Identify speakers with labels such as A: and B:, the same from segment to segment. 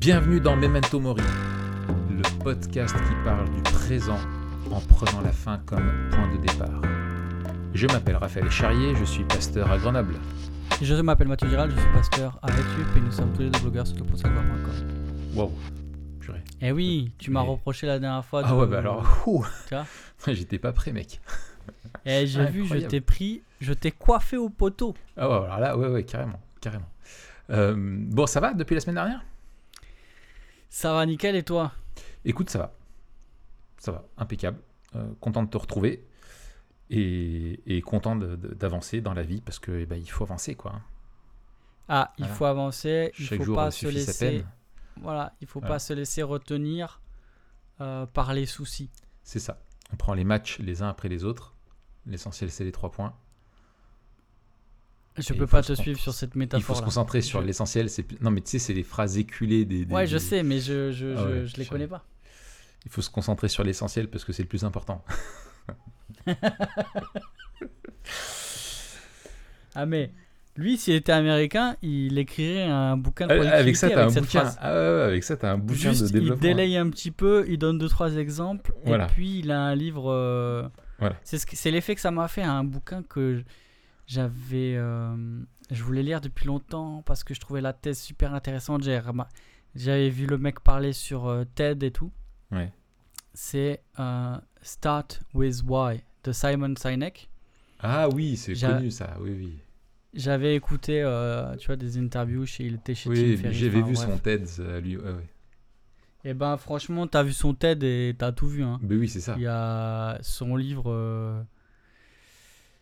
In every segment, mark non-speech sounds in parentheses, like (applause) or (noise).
A: Bienvenue dans Memento Mori, le podcast qui parle du présent en prenant la fin comme point de départ. Je m'appelle Raphaël Charrier, je suis pasteur à Grenoble.
B: Je m'appelle Mathieu Giral, je suis pasteur à YouTube et nous sommes tous les deux blogueurs sur le
A: Wow, purée.
B: Eh oui, tu m'as reproché la dernière fois.
A: Ah
B: de-
A: ouais, bah alors, ouh. (laughs) J'étais pas prêt, mec. (laughs)
B: Eh, j'ai vu, je t'ai pris, je t'ai coiffé au poteau.
A: Ah ouais, alors là, ouais, ouais, carrément, carrément. Euh, bon, ça va depuis la semaine dernière?
B: Ça va nickel et toi?
A: Écoute, ça va. Ça va, impeccable. Euh, content de te retrouver et, et content d'avancer dans la vie parce que eh ben, il faut avancer, quoi.
B: Ah, il
A: Voilà.
B: faut avancer, il
A: Chaque
B: faut
A: jour
B: pas se laisser.
A: peine.
B: Voilà, il faut
A: Voilà.
B: pas se laisser retenir euh, par les soucis.
A: C'est ça. On prend les matchs les uns après les autres. L'essentiel, c'est les trois points.
B: Je peux
A: il
B: pas te suivre sur cette
A: Il faut
B: métaphore.
A: se concentrer sur
B: Je-
A: l'essentiel. Non, mais tu sais, c'est les phrases éculées des. des-
B: Ouais, je
A: des-
B: sais, mais je, je,
A: Ah
B: je,
A: ouais,
B: je les connais pas.
A: Il faut se concentrer sur l'essentiel parce que c'est le plus important. (laughs)
B: Ah, mais lui, s'il était américain, il écrirait un bouquin de
A: Euh, Avec ça,
B: productivité
A: t'as un bouquin. Ah ouais, ouais, avec ça, t'as un bouquin
B: Juste,
A: de
B: il
A: développement.
B: délaye un petit peu, il donne deux trois exemples,
A: Voilà.
B: et puis il a un livre. euh,
A: Voilà.
B: C'est ce que- c'est l'effet que ça m'a fait à un bouquin que j'avais, euh, je voulais lire depuis longtemps parce que je trouvais la thèse super intéressante. J'avais vu le mec parler sur euh, TED et tout.
A: Ouais.
B: C'est euh, Start with Why de Simon Sinek.
A: Ah oui, c'est connu ça. Oui, oui.
B: J'avais écouté, tu vois, des interviews chez il était chez
A: Oui, j'avais
B: enfin,
A: vu
B: bref.
A: son TED lui. Ouais, ouais.
B: Et ben franchement, t'as vu son TED et t'as tout vu. Hein.
A: Mais oui, c'est ça.
B: Il y a son livre.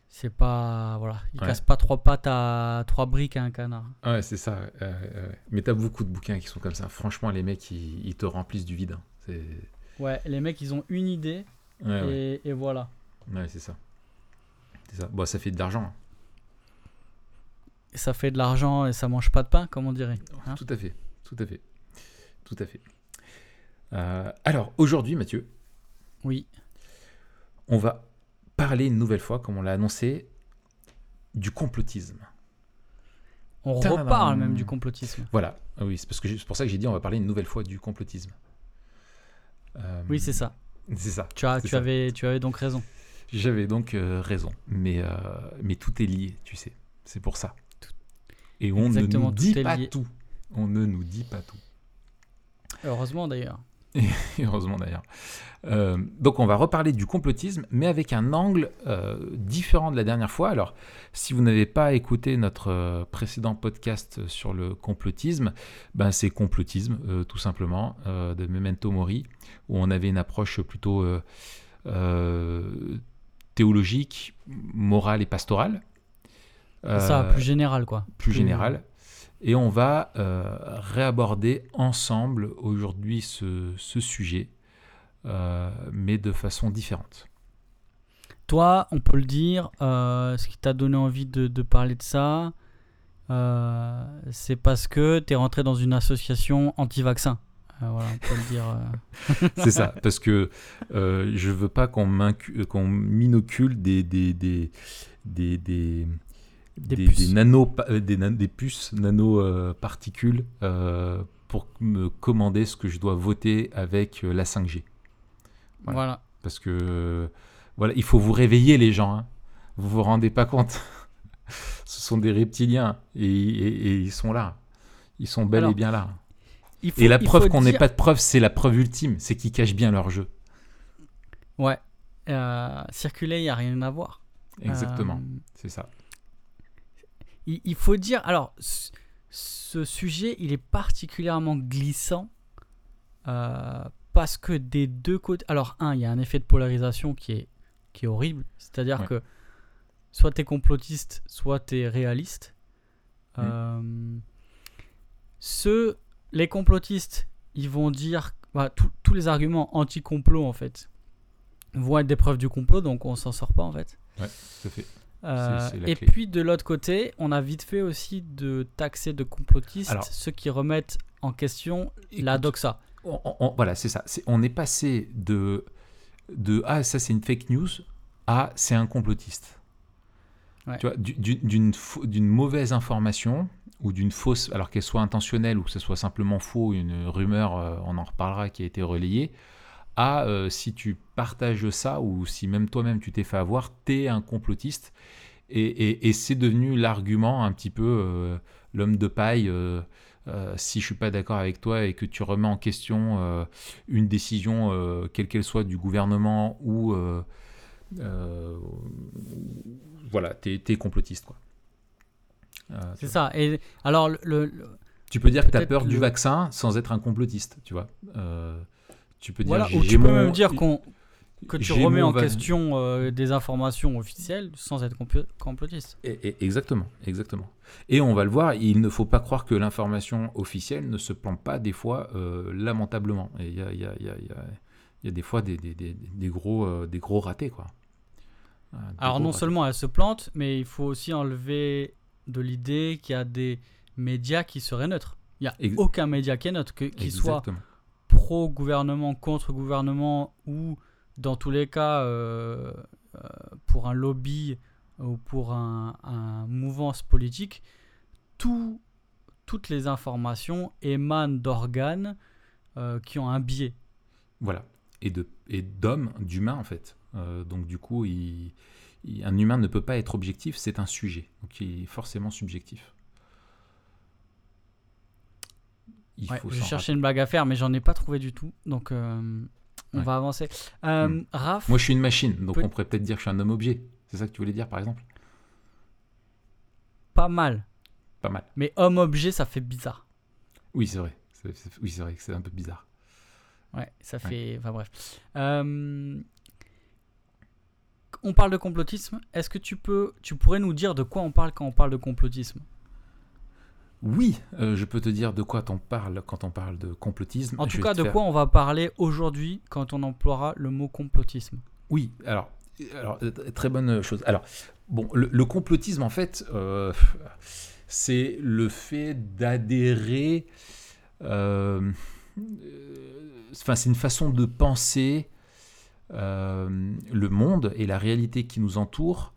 B: C'est pas. Voilà. Il
A: Ouais.
B: casse pas trois pattes à trois briques à un canard.
A: Ouais, c'est ça. Mais t'as beaucoup de bouquins qui sont comme ça. Franchement, les mecs, ils, ils te remplissent du vide. hein.
B: Ouais, les mecs, ils ont une idée
A: Ouais, ouais.
B: et, voilà.
A: Ouais, c'est ça. C'est ça. Bon, ça fait de l'argent. hein.
B: Ça fait de l'argent et ça mange pas de pain, comme on dirait. hein.
A: Tout à fait. Tout à fait. Tout à fait. Euh, alors, aujourd'hui, Mathieu,
B: Oui.
A: on va parler une nouvelle fois, comme on l'a annoncé, du complotisme.
B: On
A: Tadam.
B: reparle même du complotisme.
A: Voilà. Ah Oui, c'est parce que c'est pour ça que j'ai dit on va parler une nouvelle fois du complotisme. Euh,
B: Oui, c'est ça.
A: C'est ça.
B: Tu, as,
A: c'est
B: tu,
A: ça.
B: avais, tu avais donc raison.
A: J'avais donc euh, raison, mais, euh, mais tout est lié, tu sais. C'est pour ça. Et on
B: Exactement,
A: ne nous dit pas
B: lié.
A: tout. On ne nous dit pas tout.
B: Heureusement d'ailleurs.
A: Et (laughs) heureusement d'ailleurs. Euh, donc on va reparler du complotisme, mais avec un angle euh, différent de la dernière fois. Alors, si vous n'avez pas écouté notre euh, précédent podcast sur le complotisme, ben c'est complotisme, euh, tout simplement, de Memento Mori, où on avait une approche plutôt théologique, morale et pastorale.
B: ça, plus général quoi.
A: plus général. Et on va euh, réaborder ensemble aujourd'hui ce, ce sujet, euh, mais de façon différente.
B: Toi, on peut le dire, euh, ce qui t'a donné envie de, de parler de ça, c'est parce que tu es rentré dans une association anti-vaccin. Voilà, on peut le dire. (laughs)
A: C'est ça, parce que je veux pas qu'on m'inocule des des des des des,
B: Des
A: des-
B: puces.
A: des nano euh, des, des puces nano euh, euh, pour me commander ce que je dois voter avec la 5G. Voilà.
B: voilà.
A: Parce que voilà, il faut vous réveiller les gens. Hein. Vous vous rendez pas compte. (laughs) Ce sont des reptiliens et, et- et ils sont là. Ils sont bel
B: Alors,
A: et bien là.
B: Il faut-
A: Et la
B: il
A: preuve qu'on n'ait
B: dire-
A: pas de preuve, c'est la preuve ultime, c'est qu'ils cachent bien leur jeu.
B: Ouais. Euh, circuler, il n'y a rien à voir.
A: Exactement,
B: Euh,
A: c'est ça.
B: Il, il faut dire. Alors, ce, sujet, il est particulièrement glissant euh, parce que des deux côtés. Alors, un, il y a un effet de polarisation qui est, qui est horrible. C'est-à-dire
A: Ouais.
B: que soit tu es complotiste, soit tu es réaliste.
A: Mm.
B: Euh, ceux, les complotistes, ils vont dire. bah, tous- tous les arguments anti-complot, en fait, vont être des preuves du complot, donc on s'en sort pas, en fait.
A: Ouais, tout à fait.
B: Euh, et
A: clé.
B: puis de l'autre côté, on a vite fait aussi de taxer de complotistes
A: Alors-
B: ceux qui remettent en question la doxa.
A: on- on- voilà, c'est ça. On est passé de, de Ah, ça c'est une fake news à c'est un complotiste.
B: Ouais.
A: Tu vois, du- d'une mauvaise information, ou d'une fausse, alors qu'elle soit intentionnelle ou que ce soit simplement faux, une rumeur, euh, on en reparlera, qui a été relayée, à euh, si tu partages ça ou si même toi-même tu t'es fait avoir, t'es un complotiste. Et, c'est devenu l'argument un petit peu euh, l'homme de paille. si je suis pas d'accord avec toi et que tu remets en question une décision, quelle qu'elle soit, du gouvernement ou voilà, t'es es complotiste quoi.
B: Euh, c'est ça. Et alors, le,
A: tu peux dire que tu as peur du vaccin sans être un complotiste, tu vois. Euh, tu peux dire.
B: Voilà, ou tu peux même dire qu'on que tu remets en question euh, des informations officielles sans être complotiste.
A: Et, exactement, exactement. Et on va le voir, il ne faut pas croire que l'information officielle ne se plante pas des fois lamentablement. Et il y a, y, a, y, a, y a, des fois des, des, des, des gros, des gros ratés, quoi.
B: Alors non seulement elle se plante, mais il faut aussi enlever de l'idée qu'il y a des médias qui seraient neutres. Il n'y a aucun média qui est neutre, qu'il soit pro-gouvernement, contre-gouvernement ou dans tous les cas euh, euh, pour un lobby ou pour un, mouvance politique, tout, toutes les informations émanent d'organes euh, qui ont un biais.
A: Voilà, et d'hommes, d'humains en fait. donc du coup, un humain ne peut pas être objectif, c'est un sujet, donc il est forcément subjectif.
B: Il faut je cherchais une blague à faire, mais j'en ai pas trouvé du tout, donc euh, on va avancer. Euh, hmm. Raph,
A: Moi, je suis une machine, donc on pourrait peut-être dire que je suis un homme-objet. C'est ça que tu voulais dire, par exemple?
B: Pas mal.
A: Pas mal.
B: Mais homme-objet, ça fait bizarre.
A: Oui, c'est vrai. oui, c'est vrai que c'est un peu bizarre.
B: Ouais, ça fait. Enfin bref. Euh, on parle de complotisme. Est-ce que tu peux, tu pourrais nous dire de quoi on parle quand on parle de complotisme?
A: Oui, euh, je peux te dire de quoi on parle quand on parle de complotisme.
B: En tout cas, de quoi on va parler aujourd'hui quand on emploiera le mot complotisme?
A: Oui, alors, alors euh, très bonne chose. Alors, bon, le, complotisme, en fait, euh, c'est le fait d'adhérer. Enfin, c'est une façon de penser le monde et la réalité qui nous entoure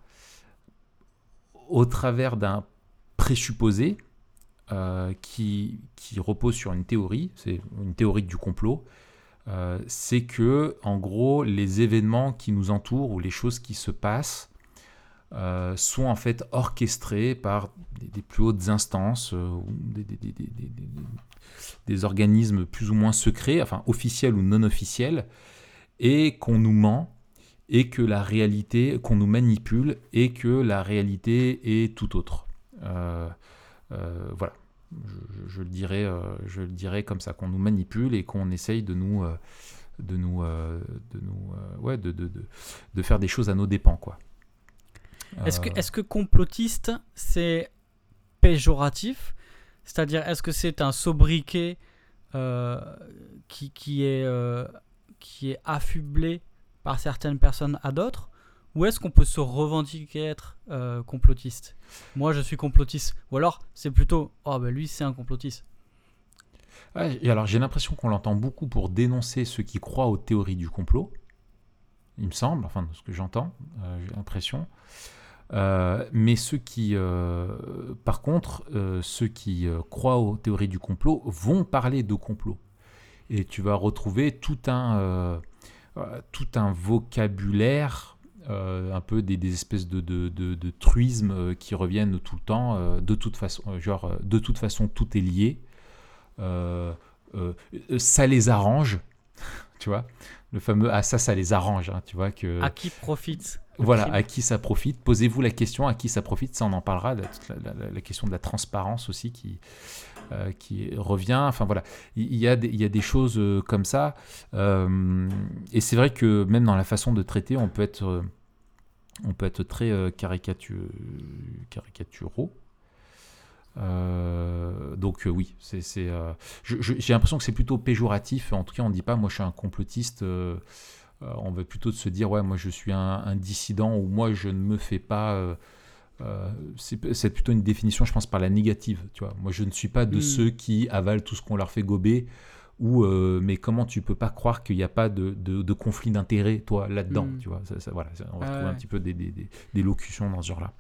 A: au travers d'un présupposé euh, qui, repose sur une théorie, c'est une théorie du complot, euh, c'est que en gros les événements qui nous entourent ou les choses qui se passent sont en fait orchestrés par des, plus hautes instances ou des, organismes plus ou moins secrets, enfin officiels ou non officiels, et qu'on nous ment et que la réalité, qu'on nous manipule et que la réalité est tout autre. Euh, euh, voilà, je, le dirais, euh, je le dirais comme ça, qu'on nous manipule et qu'on essaye de nous, de nous, de nous, ouais, de, de, de, de, faire des choses à nos dépens, quoi.
B: Est-ce que, est-ce que complotiste, c'est péjoratif? C'est-à-dire, est-ce que c'est un sobriquet qui, qui est qui est affublé par certaines personnes à d'autres? Ou est-ce qu'on peut se revendiquer être euh, complotiste? Moi, je suis complotiste. Ou alors, c'est plutôt, oh ben lui, c'est un complotiste.
A: et alors, j'ai l'impression qu'on l'entend beaucoup pour dénoncer ceux qui croient aux théories du complot. Il me semble, enfin, de ce que j'entends, euh, j'ai l'impression. Euh, mais ceux qui, par contre, ceux qui croient aux théories du complot vont parler de complot et tu vas retrouver tout un, tout un vocabulaire, euh, un peu des, espèces de, de, de, truismes qui reviennent tout le temps, de toute façon, genre, de toute façon, tout est lié. ça les arrange, (laughs) tu vois, le fameux ah ça ça les arrange, hein, tu vois que.
B: À qui profite
A: Voilà, à qui ça profite. Posez-vous la question à qui ça profite, ça on en parlera. La, la question de la transparence aussi qui euh, qui revient. Enfin voilà, il y, a des, choses euh, comme ça. Euh, et c'est vrai que même dans la façon de traiter, on peut être, on peut être très caricaturaux. donc oui, c'est, j'ai l'impression que c'est plutôt péjoratif. En tout cas, on ne dit pas moi je suis un complotiste. on veut plutôt se dire ouais moi je suis un, dissident ou moi je ne me fais pas euh, c'est plutôt une définition, je pense, par la négative. Tu vois, moi, je ne suis pas de hmm. ceux qui avalent tout ce qu'on leur fait gober. Ou, euh, mais comment tu peux pas croire qu'il n'y a pas de, de, conflit d'intérêt, toi, là-dedans hmm. Tu vois, ça, voilà, on va trouver un petit peu des, des, des, locutions dans ce genre-là.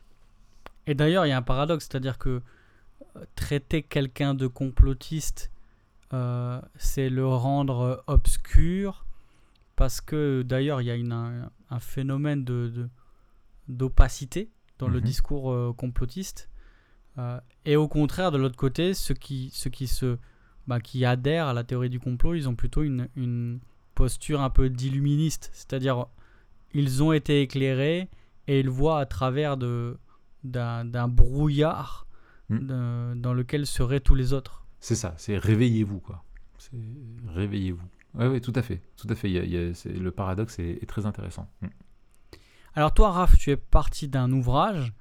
B: Et d'ailleurs, il y a un paradoxe, c'est-à-dire que traiter quelqu'un de complotiste, euh, c'est le rendre obscur, parce que d'ailleurs il y a une, un, phénomène de, d'opacité dans le
A: Mhm.
B: discours euh, complotiste. Euh, et au contraire, de l'autre côté, ceux qui, ceux qui, se, bah, qui adhèrent à la théorie du complot, ils ont plutôt une, une posture un peu d'illuministe. C'est-à-dire, ils ont été éclairés et ils voient à travers de, d'un, d'un brouillard
A: Mm.
B: de- dans lequel seraient tous les autres.
A: C'est ça, c'est réveillez-vous, quoi. C'est réveillez-vous. Oui, oui, tout à fait. Tout à fait. Il y a- il y a- c'est- le paradoxe est, est très intéressant. Mm.
B: Alors toi, Raph, tu es parti d'un ouvrage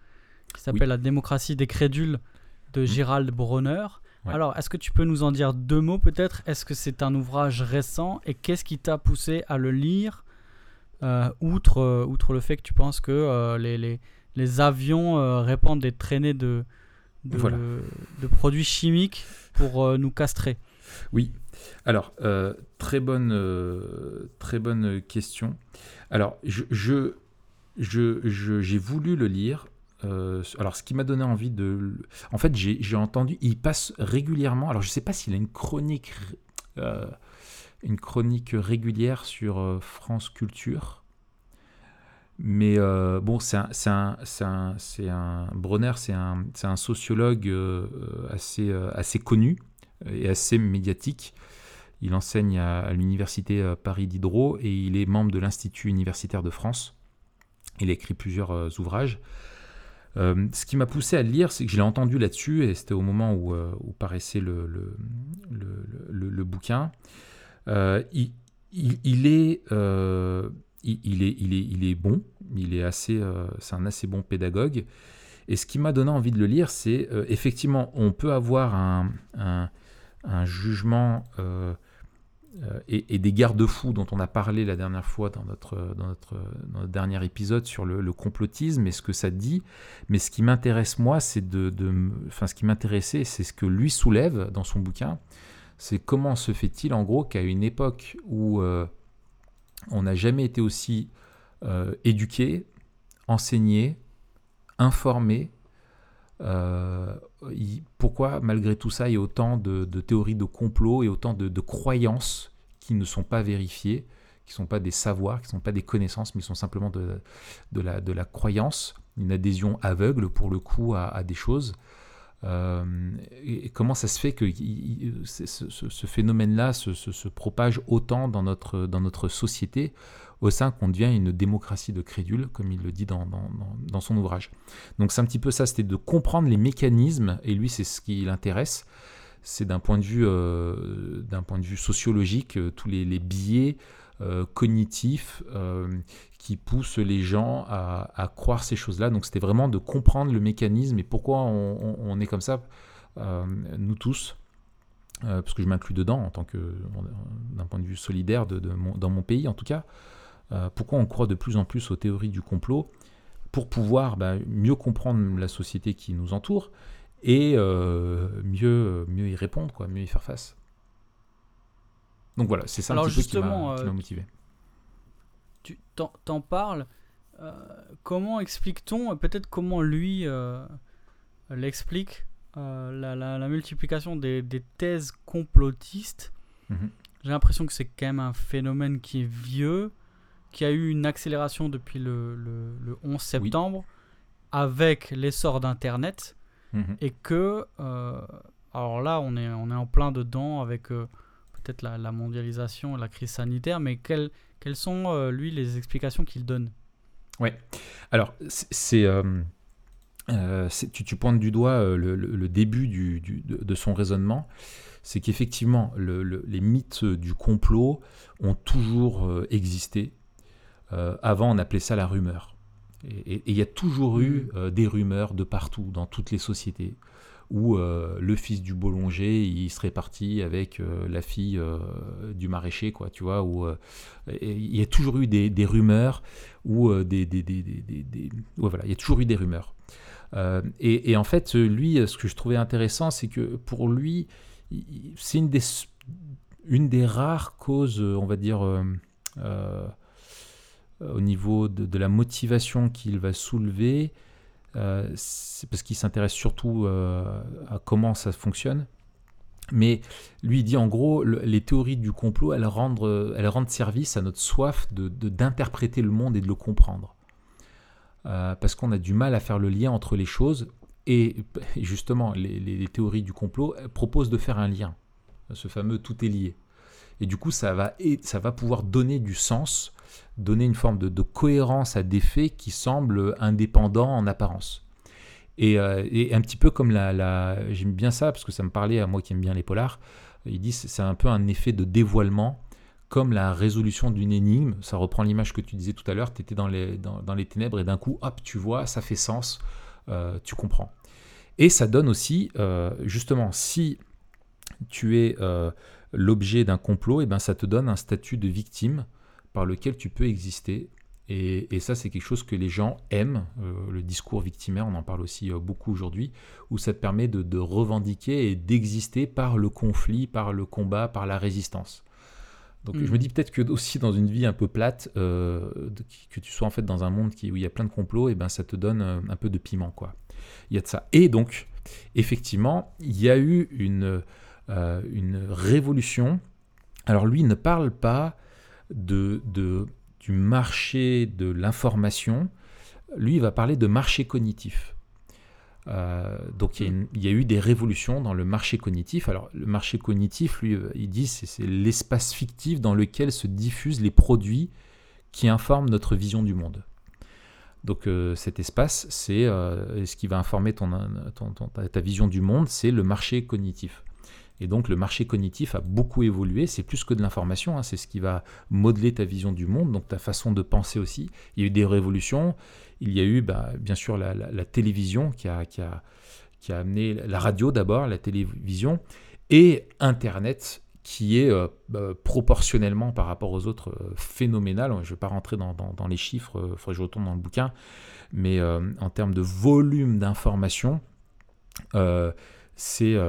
B: qui s'appelle
A: Oui.
B: La démocratie des crédules de Gérald Bronner.
A: Ouais.
B: Alors, est-ce que tu peux nous en dire deux mots peut-être? Est-ce que c'est un ouvrage récent? Et qu'est-ce qui t'a poussé à le lire euh, outre, euh, outre le fait que tu penses que euh, les, les, les avions répandent des traînées de, de,
A: Voilà.
B: de produits chimiques pour nous castrer?
A: Oui. Alors, très bonne, très bonne question. Alors, je, je, je- je- j'ai voulu le lire. euh, alors, ce qui m'a donné envie de, en fait, j'ai, j'ai entendu, il passe régulièrement. Alors, je sais pas s'il a une chronique, euh, une chronique régulière sur euh, France Culture. Mais bon, c'est un, un, un, un- Bronner, c'est un, un sociologue assez, assez connu et assez médiatique. Il enseigne à, à l'université Paris Diderot et il est membre de l'Institut universitaire de France. Il a écrit plusieurs euh, ouvrages. Euh, ce qui m'a poussé à le lire, c'est que je l'ai entendu là-dessus et c'était au moment où, euh, paraissait le, bouquin. Il, est, il, est, il, est, il est bon, il est assez, c'est un assez bon pédagogue. Et ce qui m'a donné envie de le lire, c'est effectivement, on peut avoir un, jugement et, et des garde-fous dont on a parlé la dernière fois dans notre, dans notre, dans notre dernier épisode sur le, complotisme et ce que ça dit. Mais ce qui m'intéresse, moi, c'est de, de Enfin, ce qui m'intéressait, c'est ce que lui soulève dans son bouquin. C'est comment se fait-il, en gros, qu'à une époque où euh, on n'a jamais été aussi euh, éduqué, enseigné, informé, euh, pourquoi malgré tout ça il y a autant de, théories de complot et autant de, croyances qui ne sont pas vérifiées, qui ne sont pas des savoirs, qui ne sont pas des connaissances, mais qui sont simplement de, la, croyance, une adhésion aveugle pour le coup à des choses. Euh, et, comment ça se fait que ce, phénomène-là se, propage autant dans notre, société au sein qu'on devient une démocratie de crédules, comme il le dit dans, son ouvrage. Donc c'est un petit peu ça, c'était de comprendre les mécanismes, et lui c'est ce qui l'intéresse, c'est d'un point de vue, euh, point de vue sociologique, euh, tous les, les biais euh, cognitifs euh, qui poussent les gens à, croire ces choses-là. Donc c'était vraiment de comprendre le mécanisme et pourquoi on, est comme ça, euh, nous tous. Parce que je m'inclus dedans en tant que d'un point de vue solidaire dans mon pays en tout cas. Pourquoi on croit de plus en plus aux théories du complot pour pouvoir bah, mieux comprendre la société qui nous entoure et mieux, y répondre, mieux y faire face. Donc voilà, c'est ça un
B: Alors
A: petit peu qui m'a-
B: justement, euh,
A: motivé.
B: tu t'en, parles. euh, comment explique-t-on, et peut-être comment lui euh, l'explique, euh, la, la- la multiplication des, des thèses complotistes?
A: Mhm.
B: J'ai l'impression que c'est quand même un phénomène qui est vieux, qui a eu une accélération depuis le, le- le 11 septembre, avec l'essor d'Internet,
A: Mhm.
B: et que, euh, alors là, on est, on est en plein dedans avec euh, peut-être la, la mondialisation la crise sanitaire, mais quelles, quelles sont, euh, lui, les explications qu'il donne?
A: Alors, c'est, euh, euh, tu, tu pointes du doigt le, le- le début du- du- de, son raisonnement. C'est qu'effectivement, le- le- les mythes du complot ont toujours existé. Avant, on appelait ça la rumeur. Et il y a toujours eu euh, des rumeurs de partout, dans toutes les sociétés, où euh, le fils du boulanger, il serait parti avec euh, la fille euh, du maraîcher, quoi, tu vois. Où, il y a toujours eu des, rumeurs ou des, des, voilà, il y a toujours eu des rumeurs. Et, en fait, lui, ce que je trouvais intéressant, c'est que pour lui, c'est une des, une des rares causes, on va dire, au niveau de la motivation qu'il va soulever, c'est parce qu'il s'intéresse surtout à comment ça fonctionne. Mais lui, dit en gros, les théories du complot, elles rendent, elles rendent service à notre soif d'interpréter de, le monde et de le comprendre. parce qu'on a du mal à faire le lien entre les choses. Et (laughs) justement, les, les théories du complot proposent de faire un lien. Ce fameux tout est lié. Et du coup, ça va, ça va pouvoir donner du sens, donner une forme de, cohérence à des faits qui semblent indépendants en apparence. Euh, et, un petit peu comme la, j'aime bien ça parce que ça me parlait à moi qui aime bien les polars. Il dit c'est un peu un effet de dévoilement, comme la résolution d'une énigme. Ça reprend l'image que tu disais tout à l'heure. Tu étais dans les, dans, les ténèbres et d'un coup, hop, tu vois, ça fait sens, euh, tu comprends. Et ça donne aussi, euh, justement, si tu es l'objet d'un complot, et eh ben ça te donne un statut de victime par lequel tu peux exister. Et, ça, c'est quelque chose que les gens aiment, euh, le discours victimaire, on en parle aussi euh, beaucoup aujourd'hui, où ça te permet de, revendiquer et d'exister par le conflit, par le combat, par la résistance. Donc je me mm. dis peut-être que aussi dans une vie un peu plate, euh, que tu sois en fait dans un monde qui, où il y a plein de complots, et eh ben ça te donne un peu de piment quoi. Il y a de ça. Et donc effectivement, il y a eu une euh, une révolution. Alors lui ne parle pas du marché de l'information, lui il va parler de marché cognitif. Euh, donc il y, a eu des révolutions dans le marché cognitif. Alors le marché cognitif, lui, il dit c'est l'espace fictif dans lequel se diffusent les produits qui informent notre vision du monde. Donc euh, cet espace, c'est ce qui va informer ta vision du monde, c'est le marché cognitif. Et donc le marché cognitif a beaucoup évolué, c'est plus que de l'information, hein. c'est ce qui va modeler ta vision du monde, donc ta façon de penser aussi. Il y a eu des révolutions, il y a eu bah, bien sûr la, télévision qui a, amené la radio d'abord, la télévision, et Internet qui est euh, bah, proportionnellement par rapport aux autres euh, phénoménal. Je ne vais pas rentrer dans, les chiffres, il euh, faudrait que je retourne dans le bouquin, mais en termes de volume d'information, euh, c'est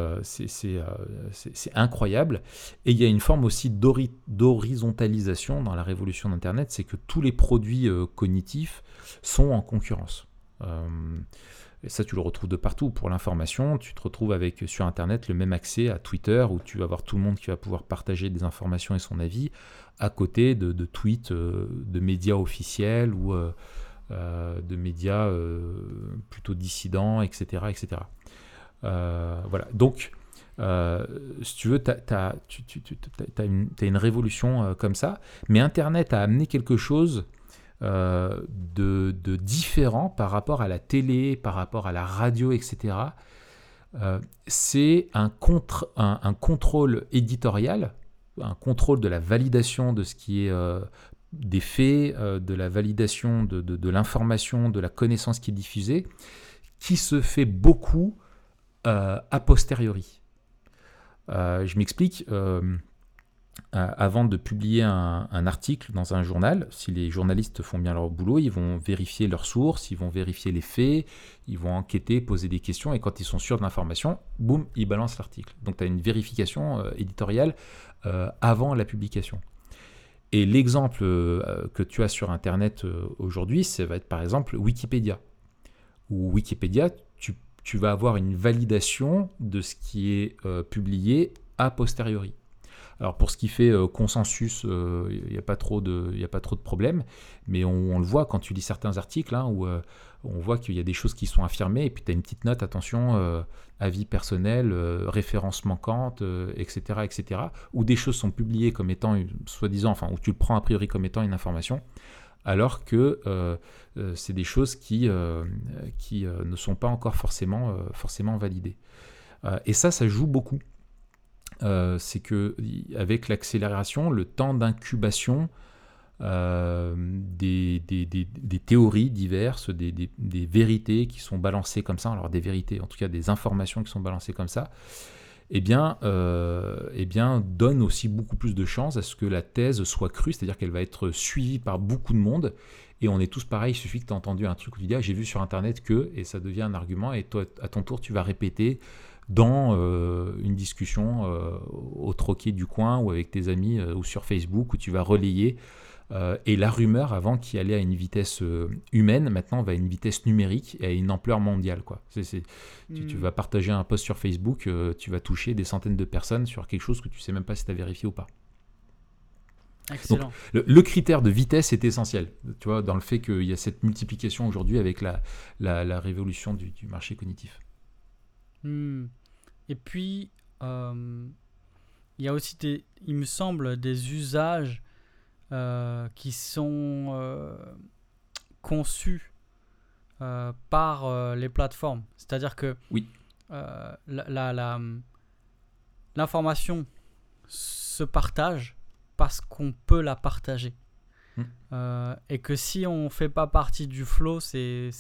A: incroyable. Et il y a une forme aussi d'horizontalisation dans la révolution d'Internet, c'est que tous les produits euh, cognitifs sont en concurrence. Euh, et ça, tu le retrouves de partout. Pour l'information, tu te retrouves avec sur Internet le même accès à Twitter, où tu vas avoir tout le monde qui va pouvoir partager des informations et son avis, à côté de, de tweets de médias officiels ou de médias plutôt dissidents, etc. etc. Euh, voilà. Donc, euh, si tu veux, tu as, une, révolution euh, comme ça. Mais Internet a amené quelque chose de, différent par rapport à la télé, par rapport à la radio, etc. c'est un, contre, un, contrôle éditorial, un contrôle de la validation de ce qui est des faits, de la validation de, de l'information, de la connaissance qui est diffusée, qui se fait beaucoup a posteriori. Euh, je m'explique. Euh, avant de publier un, article dans un journal, si les journalistes font bien leur boulot, ils vont vérifier leurs sources, ils vont vérifier les faits, ils vont enquêter, poser des questions, et quand ils sont sûrs de l'information, boum, ils balancent l'article. Donc tu as une vérification éditoriale avant la publication. Et l'exemple que tu as sur Internet aujourd'hui, ça va être par exemple Wikipédia. Ou Wikipédia, tu vas avoir une validation de ce qui est euh, publié a posteriori. Alors pour ce qui fait euh, consensus, il euh, n'y a, pas trop de, a pas trop de problèmes, mais on, le voit quand tu lis certains articles hein, où on voit qu'il y a des choses qui sont affirmées et puis tu as une petite note, attention, avis personnel, référence manquante, etc., etc., où des choses sont publiées comme étant, soi-disant, enfin, où tu le prends a priori comme étant une information, alors que euh, euh, c'est des choses qui, euh, ne sont pas encore forcément, validées. et ça, ça joue beaucoup. c'est que avec l'accélération, le temps d'incubation des, théories diverses, des, vérités qui sont balancées comme ça, alors des vérités, en tout cas des informations qui sont balancées comme ça, eh bien, euh, eh bien, donne aussi beaucoup plus de chances à ce que la thèse soit crue, c'est-à-dire qu'elle va être suivie par beaucoup de monde. Et on est tous pareils, il suffit que tu aies entendu un truc où tu dis ah, j'ai vu sur internet que, et ça devient un argument, et toi, à ton tour, tu vas répéter dans euh, une discussion euh, au troquet du coin ou avec tes amis ou sur Facebook où tu vas relayer Euh, et la rumeur, avant qui allait à une vitesse euh, humaine, maintenant va à une vitesse numérique et à une ampleur mondiale. Quoi. Tu, tu
B: Hmm.
A: vas partager un post sur Facebook, euh, tu vas toucher des centaines de personnes sur quelque chose que tu sais même pas si tu as vérifié ou pas.
B: Excellent.
A: Le, le critère de vitesse est essentiel, tu vois, dans le fait qu'il y a cette multiplication aujourd'hui avec la, la, la révolution du, du marché cognitif.
B: Hmm. Et puis, euh, il y a aussi, des, il me semble, des usages qui sont euh, conçus euh, par euh, les plateformes. C'est-à-dire que
A: Oui.
B: euh, la- la- la- l'information se partage parce qu'on peut la partager.
A: Hmm.
B: Euh, et que si on fait pas partie du flow, c'est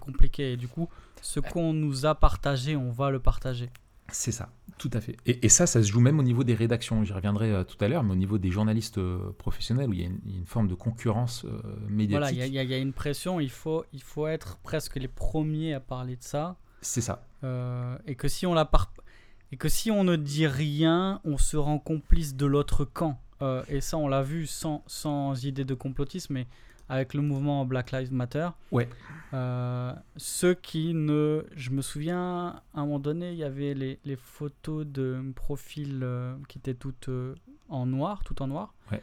B: compliqué. Et du coup, ce qu'on nous a partagé, on va le partager.
A: C'est ça, tout à fait. Et, et ça, ça se joue même au niveau des rédactions. J'y reviendrai euh, tout à l'heure, mais au niveau des journalistes euh, professionnels, où il y a une, forme de concurrence euh, médiatique.
B: Voilà, il y, a- y y une pression, il faut, il faut être presque les premiers à parler de ça.
A: C'est ça.
B: et, que si on la par- et que si on ne dit rien, on se rend complice de l'autre camp. Et ça, on l'a vu sans, sans idée de complotisme, mais avec le mouvement Black Lives Matter.
A: Ouais.
B: Euh, ceux qui ne. Je me souviens, à un moment donné, il y avait les, les photos de profil euh, qui étaient toutes euh, en noir, tout en noir.
A: Ouais.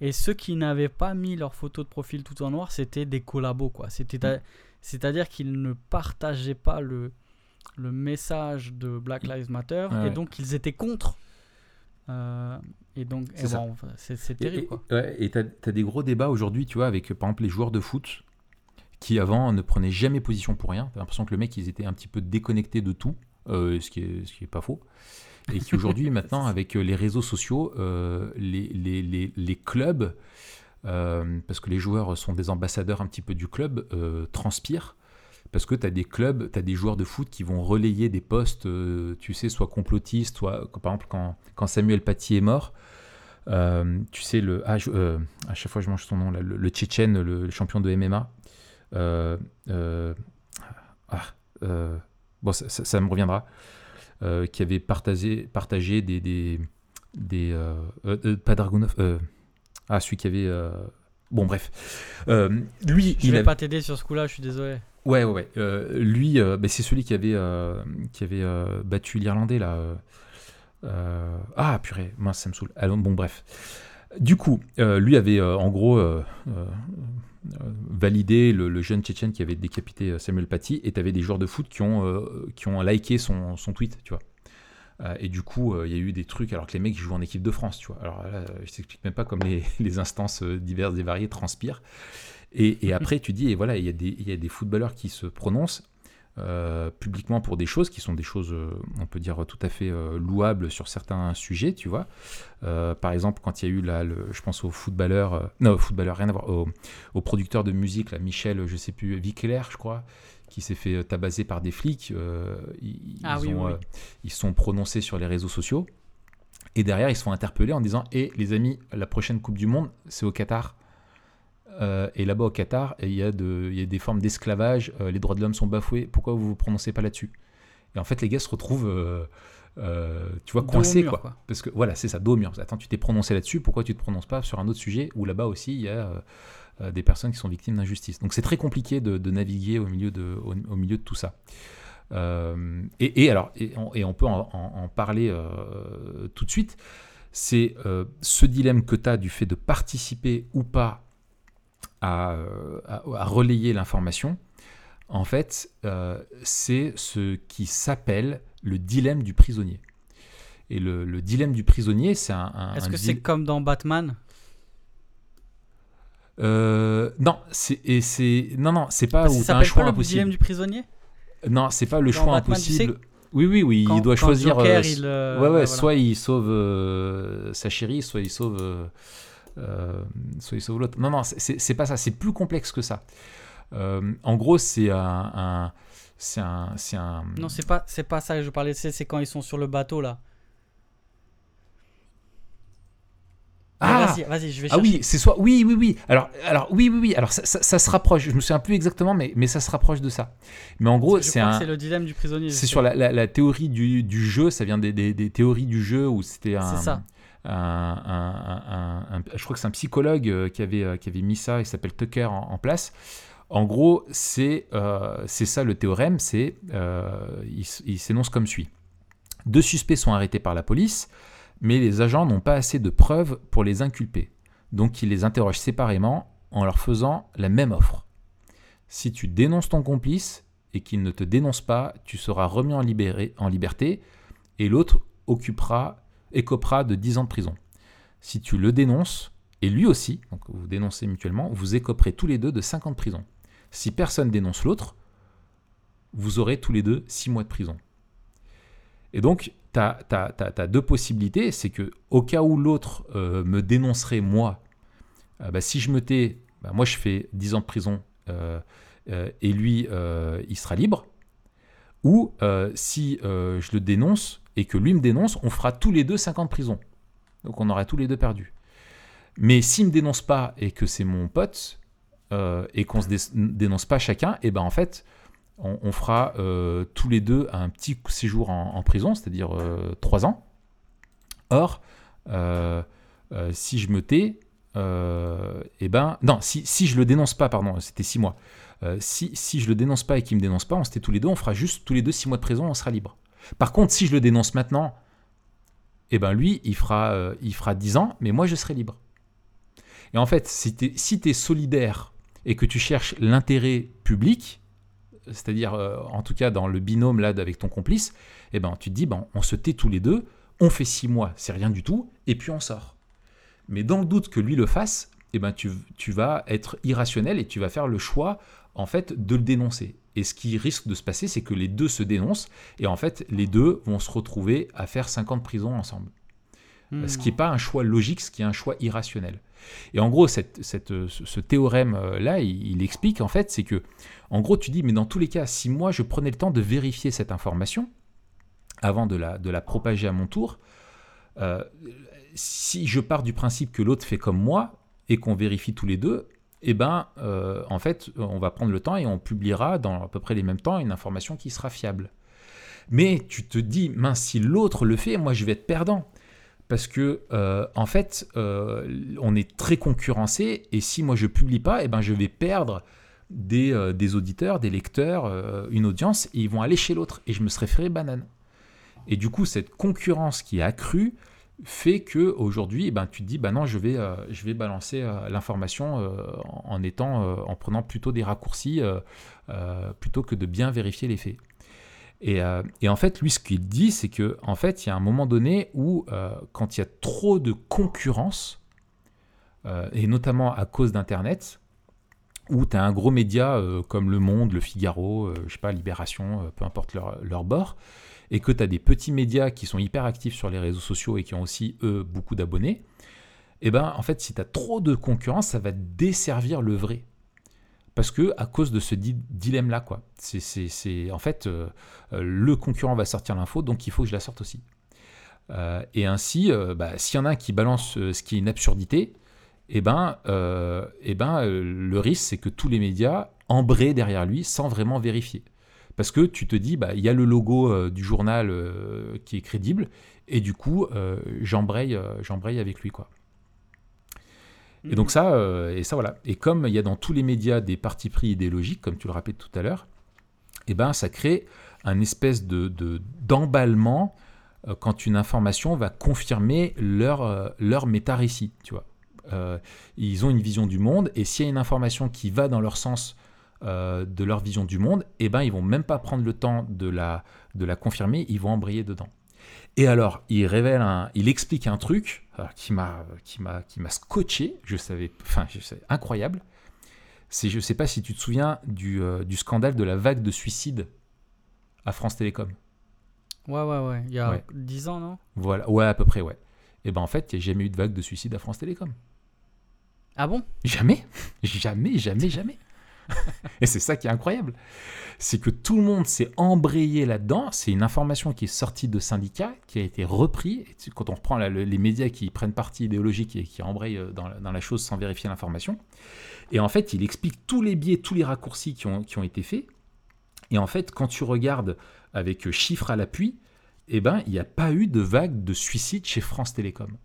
B: Et ceux qui n'avaient pas mis leurs photos de profil tout en noir, c'était des collabos, quoi. À- C'est-à-dire qu'ils ne partageaient pas le, le message de Black Lives Matter,
A: Ouais,
B: et
A: ouais.
B: donc ils étaient contre. Euh, et donc,
A: C'est
B: bon, c'est
A: Et-
B: terrible,
A: et- ouais, tu as, des gros débats aujourd'hui, tu vois, avec par exemple les joueurs de foot qui avant ne prenaient jamais position pour rien. Tu as l'impression que le mec, ils étaient un petit peu déconnectés de tout, euh, ce, qui est, ce qui est pas faux. Et qui aujourd'hui, (laughs) maintenant, avec euh, les réseaux sociaux, euh, les, les, les, les clubs, parce que les joueurs sont des ambassadeurs un petit peu du club, transpirent. Parce que tu as des clubs, tu as des joueurs de foot qui vont relayer des postes, euh, tu sais, soit complotistes, soit, par exemple, quand, quand Samuel Paty est mort, euh, tu sais, le, ah, je- euh, à chaque fois je mange son nom, là, le, le Tchétchène, le, le champion de MMA. ah, bon, ça, ça- ça me reviendra. qui avait partagé, partagé des. des, des pas Dragunov. ah, celui qui avait. bon, bref. Lui,
B: Je
A: il
B: vais
A: avait-
B: pas t'aider sur ce coup-là, je suis désolé.
A: Ouais, ouais, ouais. Euh, lui, euh, bah, c'est celui qui avait, euh, qui avait battu l'Irlandais, là. ah, purée, mince, ça me saoule. Bon, bref. Du coup, lui avait, en gros, validé le, jeune Tchétchène qui avait décapité Samuel Paty, et tu avais des joueurs de foot qui ont, qui ont liké son, son tweet, tu vois. Et du coup, il y a eu des trucs, alors que les mecs jouent en équipe de France, tu vois. Alors là, je t'explique même pas comme les, (laughs) les instances diverses et variées transpirent. Et, et après, tu dis, et voilà, il y, a des- il y a des footballeurs qui se prononcent euh, publiquement pour des choses qui sont des choses, euh, on peut dire, tout à fait euh, louables sur certains sujets, tu vois. Euh, par exemple, quand il y a eu, là, le, je pense au footballeur, non, footballeur, rien à voir, au, au producteur de musique, là, Michel, je sais plus, Vickler, je crois, qui s'est fait tabasser par des flics. euh, ils,
B: Ah
A: ils
B: oui,
A: ont,
B: oui, oui.
A: ils sont prononcés sur les réseaux sociaux. Et derrière, ils se font interpeller en disant Eh, les amis, la prochaine Coupe du Monde, c'est au Qatar. Euh, et là-bas, au Qatar, il y, a y des formes d'esclavage, euh, les droits de l'homme sont bafoués, pourquoi vous vous prononcez pas là-dessus? Et en fait, les gars se retrouvent, euh, tu vois, coincés,
B: mur,
A: quoi.
B: quoi.
A: Parce que voilà, c'est ça, dos au mur. Attends, tu t'es prononcé là-dessus, pourquoi tu te prononces pas sur un autre sujet où là-bas aussi, il y a des personnes qui sont victimes d'injustice? Donc c'est très compliqué de, de naviguer au milieu de, au, au milieu de tout ça. Et, et alors, et on, et on peut en, en- en parler tout de suite, c'est ce dilemme que tu as du fait de participer ou pas à, euh, à- à relayer l'information. En fait, euh, c'est ce qui s'appelle le dilemme du prisonnier. Et le, le dilemme du prisonnier, c'est un. un-
B: Est-ce que c'est comme dans Batman?
A: Euh, non, c'est non non, c'est pas où un choix
B: pas le
A: impossible.
B: dilemme du prisonnier?
A: Non, c'est pas le
B: Dans
A: choix
B: Batman, tu sais
A: impossible. Oui oui oui,
B: Quand-
A: il doit choisir.
B: Joker,
A: euh,
B: il,
A: ouais ouais,
B: voilà.
A: soit il sauve euh, sa chérie, soit il sauve, euh, il sauve l'autre. Non non, c'est- pas ça. C'est plus complexe que ça. Euh, en gros, c'est un, un- c'est un.
B: Non, c'est pas, c'est pas ça que je parlais, c'est quand ils sont sur le bateau là.
A: Ah
B: Vas-y, vas-y, je vais
A: Ah
B: chercher.
A: oui, c'est soit oui, oui, oui. Alors, alors oui, oui, oui. Alors ça, ça- ça se rapproche. Je me souviens plus exactement, mais, mais ça se rapproche de ça. Mais en gros, c'est un.
B: C'est le dilemme du prisonnier.
A: C'est sur la, la- la théorie du, du jeu. Ça vient des, des- des théories du jeu où c'était un.
B: C'est ça.
A: Je crois que c'est un psychologue qui avait, qui avait mis ça, il s'appelle Tucker en, place. En gros, c'est ça le théorème, c'est il, il s'énonce comme suit. Deux suspects sont arrêtés par la police, mais les agents n'ont pas assez de preuves pour les inculper. Donc ils les interrogent séparément en leur faisant la même offre. Si tu dénonces ton complice et qu'il ne te dénonce pas, tu seras remis en, en liberté et l'autre occupera, écopera de 10 ans de prison. Si tu le dénonces, et lui aussi, donc vous dénoncez mutuellement, vous écoperez tous les deux de 5 ans de prison. Si personne dénonce l'autre, vous aurez tous les deux 6 mois de prison. Et donc, tu as, deux possibilités. C'est que au cas où l'autre euh, me dénoncerait, moi, euh, bah, si je me tais, bah, moi je fais 10 ans de prison euh, et lui, il sera libre. Ou si je le dénonce et que lui me dénonce, on fera tous les deux 5 ans de prison. Donc on aura tous les deux perdu. Mais s'il me dénonce pas et que c'est mon pote et qu'on se dénonce pas chacun, et ben en fait, on, fera euh, tous les deux un petit séjour en, prison, c'est-à-dire euh, trois ans. Or, euh, si je me tais, eh ben, non, si, si je le dénonce pas, pardon, c'était six mois. Si, si je le dénonce pas et qu'il me dénonce pas, on se tait tous les deux, on fera juste tous les deux six mois de prison, on sera libre. Par contre, si je le dénonce maintenant, eh ben lui, il fera, il fera 10 ans, mais moi, je serai libre. Et en fait, si tu es, si solidaire et que tu cherches l'intérêt public, c'est-à-dire euh, en tout cas dans le binôme là avec ton complice, eh ben, tu te dis, ben, on se tait tous les deux, on fait six mois, c'est rien du tout, et puis on sort. Mais dans le doute que lui le fasse, eh ben, tu, tu vas être irrationnel et tu vas faire le choix en fait de le dénoncer. Et ce qui risque de se passer, c'est que les deux se dénoncent, et en fait, les deux vont se retrouver à faire 50 prisons ensemble. Hmm. Ce qui n'est pas un choix logique, ce qui est un choix irrationnel. Et en gros, cette, ce théorème-là, il, explique en fait, c'est que, en gros, tu dis, mais dans tous les cas, si moi je prenais le temps de vérifier cette information avant de la, de la propager à mon tour, euh, si je pars du principe que l'autre fait comme moi et qu'on vérifie tous les deux, eh ben, euh, en fait, on va prendre le temps et on publiera dans à peu près les mêmes temps une information qui sera fiable. Mais tu te dis, mince, si l'autre le fait, moi je vais être perdant parce que euh, en fait, euh, on est très concurrencé et si moi je publie pas, eh ben je vais perdre des, des auditeurs, des lecteurs, une audience et ils vont aller chez l'autre et je me serais fait banane. Et du coup, cette concurrence qui est accrue fait que aujourd'hui, eh ben tu te dis, bah non, je vais, je vais balancer l'information en étant, en prenant plutôt des raccourcis plutôt que de bien vérifier les faits. Euh, et, en fait, lui, ce qu'il dit, c'est que en fait, il y a un moment donné où, euh, quand il y a trop de concurrence, euh, et notamment à cause d'Internet, où tu as un gros média comme Le Monde, Le Figaro, je sais pas, Libération, peu importe leur, leur bord, et que tu as des petits médias qui sont hyper actifs sur les réseaux sociaux et qui ont aussi, eux, beaucoup d'abonnés, eh ben en fait, si tu as trop de concurrence, ça va desservir le vrai. Parce que à cause de ce dilemme là quoi. C'est en fait euh, euh, le concurrent va sortir l'info donc il faut que je la sorte aussi. Euh, et ainsi bah, s'il y en a qui balance ce qui est une absurdité eh ben, eh ben le risque c'est que tous les médias embrayent derrière lui sans vraiment vérifier parce que tu te dis bah il y a le logo du journal qui est crédible et du coup j'embraye j'embraye avec lui quoi et donc ça, euh, et ça voilà. Et comme il y a dans tous les médias des partis pris idéologiques, comme tu le rappelais tout à l'heure, et eh ben ça crée un espèce de d'emballement euh, quand une information va confirmer leur euh, leur méta-récit, tu vois. ils ont une vision du monde et s'il y a une information qui va dans leur sens de leur vision du monde, eh ben ils vont même pas prendre le temps de la de la confirmer, ils vont embrayer dedans. Et alors, il révèle un, il explique un truc euh, qui m'a, qui m'a, qui m'a scotché. Je savais, enfin, je incroyable. C'est, je sais pas si tu te souviens du, euh, du scandale de la vague de suicide à France Télécom.
B: Ouais, ouais, ouais. Il y a 10 ans, non?
A: Voilà, ouais, à peu près, ouais. Et ben en fait, il n'y a jamais eu de vague de suicide à France Télécom.
B: Ah bon? (laughs)
A: Jamais, jamais, jamais, jamais. (laughs) et c'est ça qui est incroyable. C'est que tout le monde s'est embrayé là-dedans. C'est une information qui est sortie de syndicats, qui a été reprise. Quand on reprend les médias qui prennent parti idéologique et qui embrayent euh, dans, la chose sans vérifier l'information. Et en fait, il explique tous les biais, tous les raccourcis qui ont, été faits. Et en fait, quand tu regardes avec chiffres à l'appui, eh ben, il n'y a pas eu de vague de suicide chez France Télécom.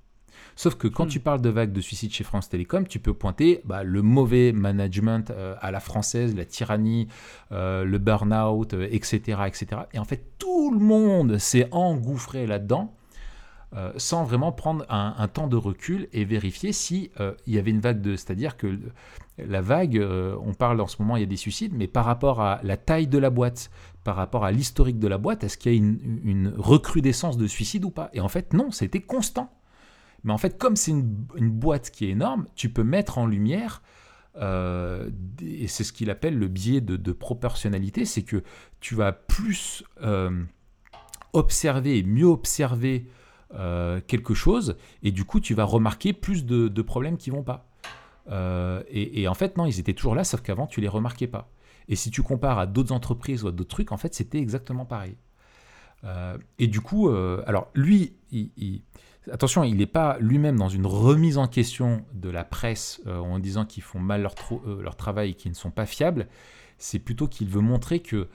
A: Sauf que quand
B: Hmm.
A: tu parles de vague de suicide chez France Télécom, tu peux pointer bah, le mauvais management euh, à la française, la tyrannie, euh, le burn-out, euh, etc., etc. Et en fait, tout le monde s'est engouffré là-dedans sans vraiment prendre un, un temps de recul et vérifier si il y avait une vague de... C'est-à-dire que la vague, on parle en ce moment, il y a des suicides, mais par rapport à la taille de la boîte, par rapport à l'historique de la boîte, est-ce qu'il y a une, une recrudescence de suicides ou pas? Et en fait, non, c'était constant. Mais en fait, comme c'est une, boîte qui est énorme, tu peux mettre en lumière, euh, et c'est ce qu'il appelle le biais de, proportionnalité, c'est que tu vas plus euh, observer mieux observer euh, quelque chose, et du coup, tu vas remarquer plus de, problèmes qui vont pas. Euh, et, en fait, non, ils étaient toujours là, sauf qu'avant, tu les remarquais pas. Et si tu compares à d'autres entreprises ou à d'autres trucs, en fait, c'était exactement pareil. Et du coup, alors lui, il- attention, il n'est pas lui-même dans une remise en question de la presse euh, en disant qu'ils font mal leur, euh, leur travail et qu'ils ne sont pas fiables. C'est plutôt qu'il veut montrer que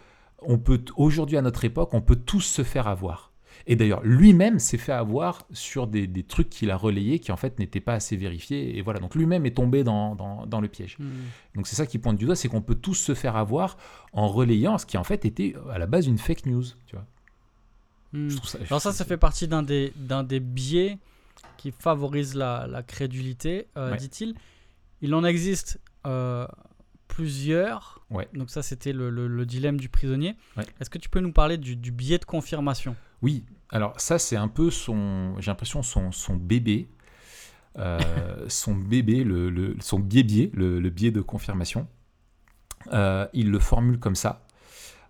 A: on peut aujourd'hui à notre époque, on peut tous se faire avoir. Et d'ailleurs, lui-même s'est fait avoir sur des, des trucs qu'il a relayés qui en fait n'étaient pas assez vérifiés. Et voilà, donc lui-même est tombé dans, dans- dans le piège.
B: Hmm.
A: Donc c'est ça qui pointe du doigt, c'est qu'on peut tous se faire avoir en relayant ce qui en fait était à la base une fake news. Tu vois.
B: Hmm.
A: Je trouve ça-
B: Alors ça, ça fait partie d'un des, d'un des biais qui favorise la, la crédulité, euh,
A: Ouais.
B: dit-il. Il en existe euh, plusieurs.
A: Ouais.
B: Donc ça, c'était le, le- le dilemme du prisonnier.
A: Ouais.
B: Est-ce que tu peux nous parler du, du biais de confirmation?
A: Oui, alors ça c'est un peu son, j'ai l'impression son, son bébé, Euh, (laughs) son bébé, le, le- son biais-biais, le, le biais de confirmation. Il le formule comme ça.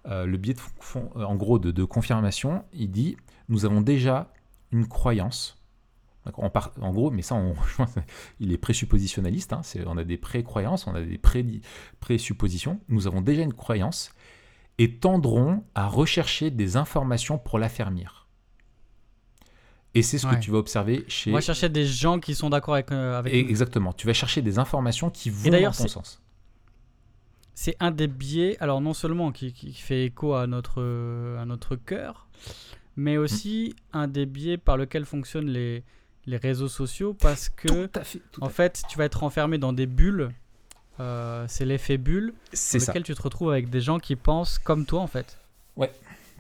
A: Euh, le biais de, fon- en gros de, de confirmation, il dit nous avons déjà une croyance. D'accord, on part- en gros, mais ça, on- (laughs) il est présuppositionnaliste. hein, on a des pré-croyances, on a des pré- présuppositions. Nous avons déjà une croyance et tendront à rechercher des informations pour l'affermir. Et c'est ce
B: Ouais.
A: que tu vas observer chez.
B: On va chercher des gens qui sont d'accord avec, euh, avec.
A: Exactement. Tu vas chercher des informations qui vont dans ton sens.
B: C'est un des biais, alors non seulement qui, qui fait écho à notre, euh, à notre cœur, mais aussi un des biais par lequel fonctionnent les, les réseaux sociaux parce que,
A: Tout à fait. tout
B: en
A: fait.
B: fait, tu vas être enfermé dans des bulles. euh, c'est l'effet bulle dans lequel tu te retrouves avec des gens qui pensent comme toi en fait.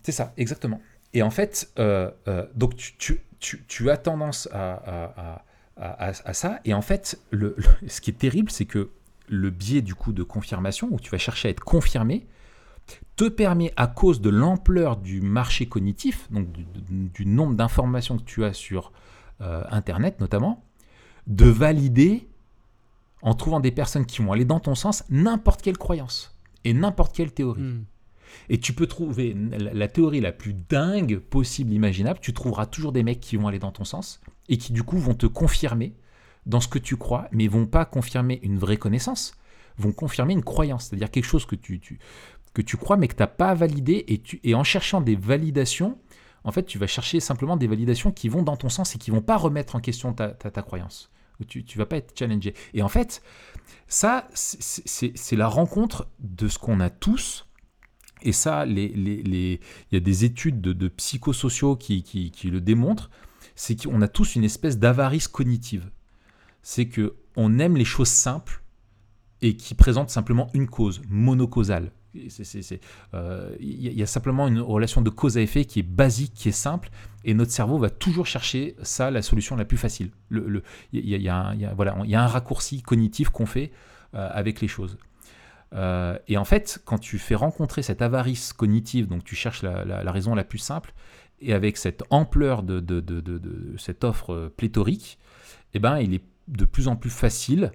A: C'est ça, exactement. Et en fait, euh, euh, donc tu, tu, tu, tu as tendance à, à, à- à- à- à ça. Et en fait, le, le- ce qui est terrible, c'est que le biais du coup de confirmation, où tu vas chercher à être confirmé, te permet, à cause de l'ampleur du marché cognitif, donc du, nombre d'informations que tu as sur euh, Internet notamment, de valider, en trouvant des personnes qui vont aller dans ton sens, n'importe quelle croyance et n'importe quelle théorie.
B: Hmm.
A: Et tu peux trouver la, la théorie la plus dingue possible, imaginable. Tu trouveras toujours des mecs qui vont aller dans ton sens et qui, du coup, vont te confirmer dans ce que tu crois, mais vont pas confirmer une vraie connaissance, vont confirmer une croyance, c'est-à-dire quelque chose que tu, tu- que tu crois, mais que tu n'as pas validé. Et, tu, en cherchant des validations, en fait, tu vas chercher simplement des validations qui vont dans ton sens et qui vont pas remettre en question ta, ta, croyance. Tu ne vas pas être challengé. Et en fait, ça, c'est la rencontre de ce qu'on a tous. Et ça, les, les- les- il y a des études de, de psychosociaux qui, qui- qui le démontrent. C'est qu'on a tous une espèce d'avarice cognitive. C'est que on aime les choses simples et qui présentent simplement une cause monocausale. C'est, euh, Il y, a- il simplement une relation de cause à effet qui est basique, qui est simple, et notre cerveau va toujours chercher ça, la solution la plus facile. Le- le- Il y, a- il y il voilà, il y a un raccourci cognitif qu'on fait euh, avec les choses. Euh, et en fait, quand tu fais rencontrer cette avarice cognitive, donc tu cherches la, raison la plus simple, et avec cette ampleur de, de- de- cette offre pléthorique, eh ben, il est de plus en plus facile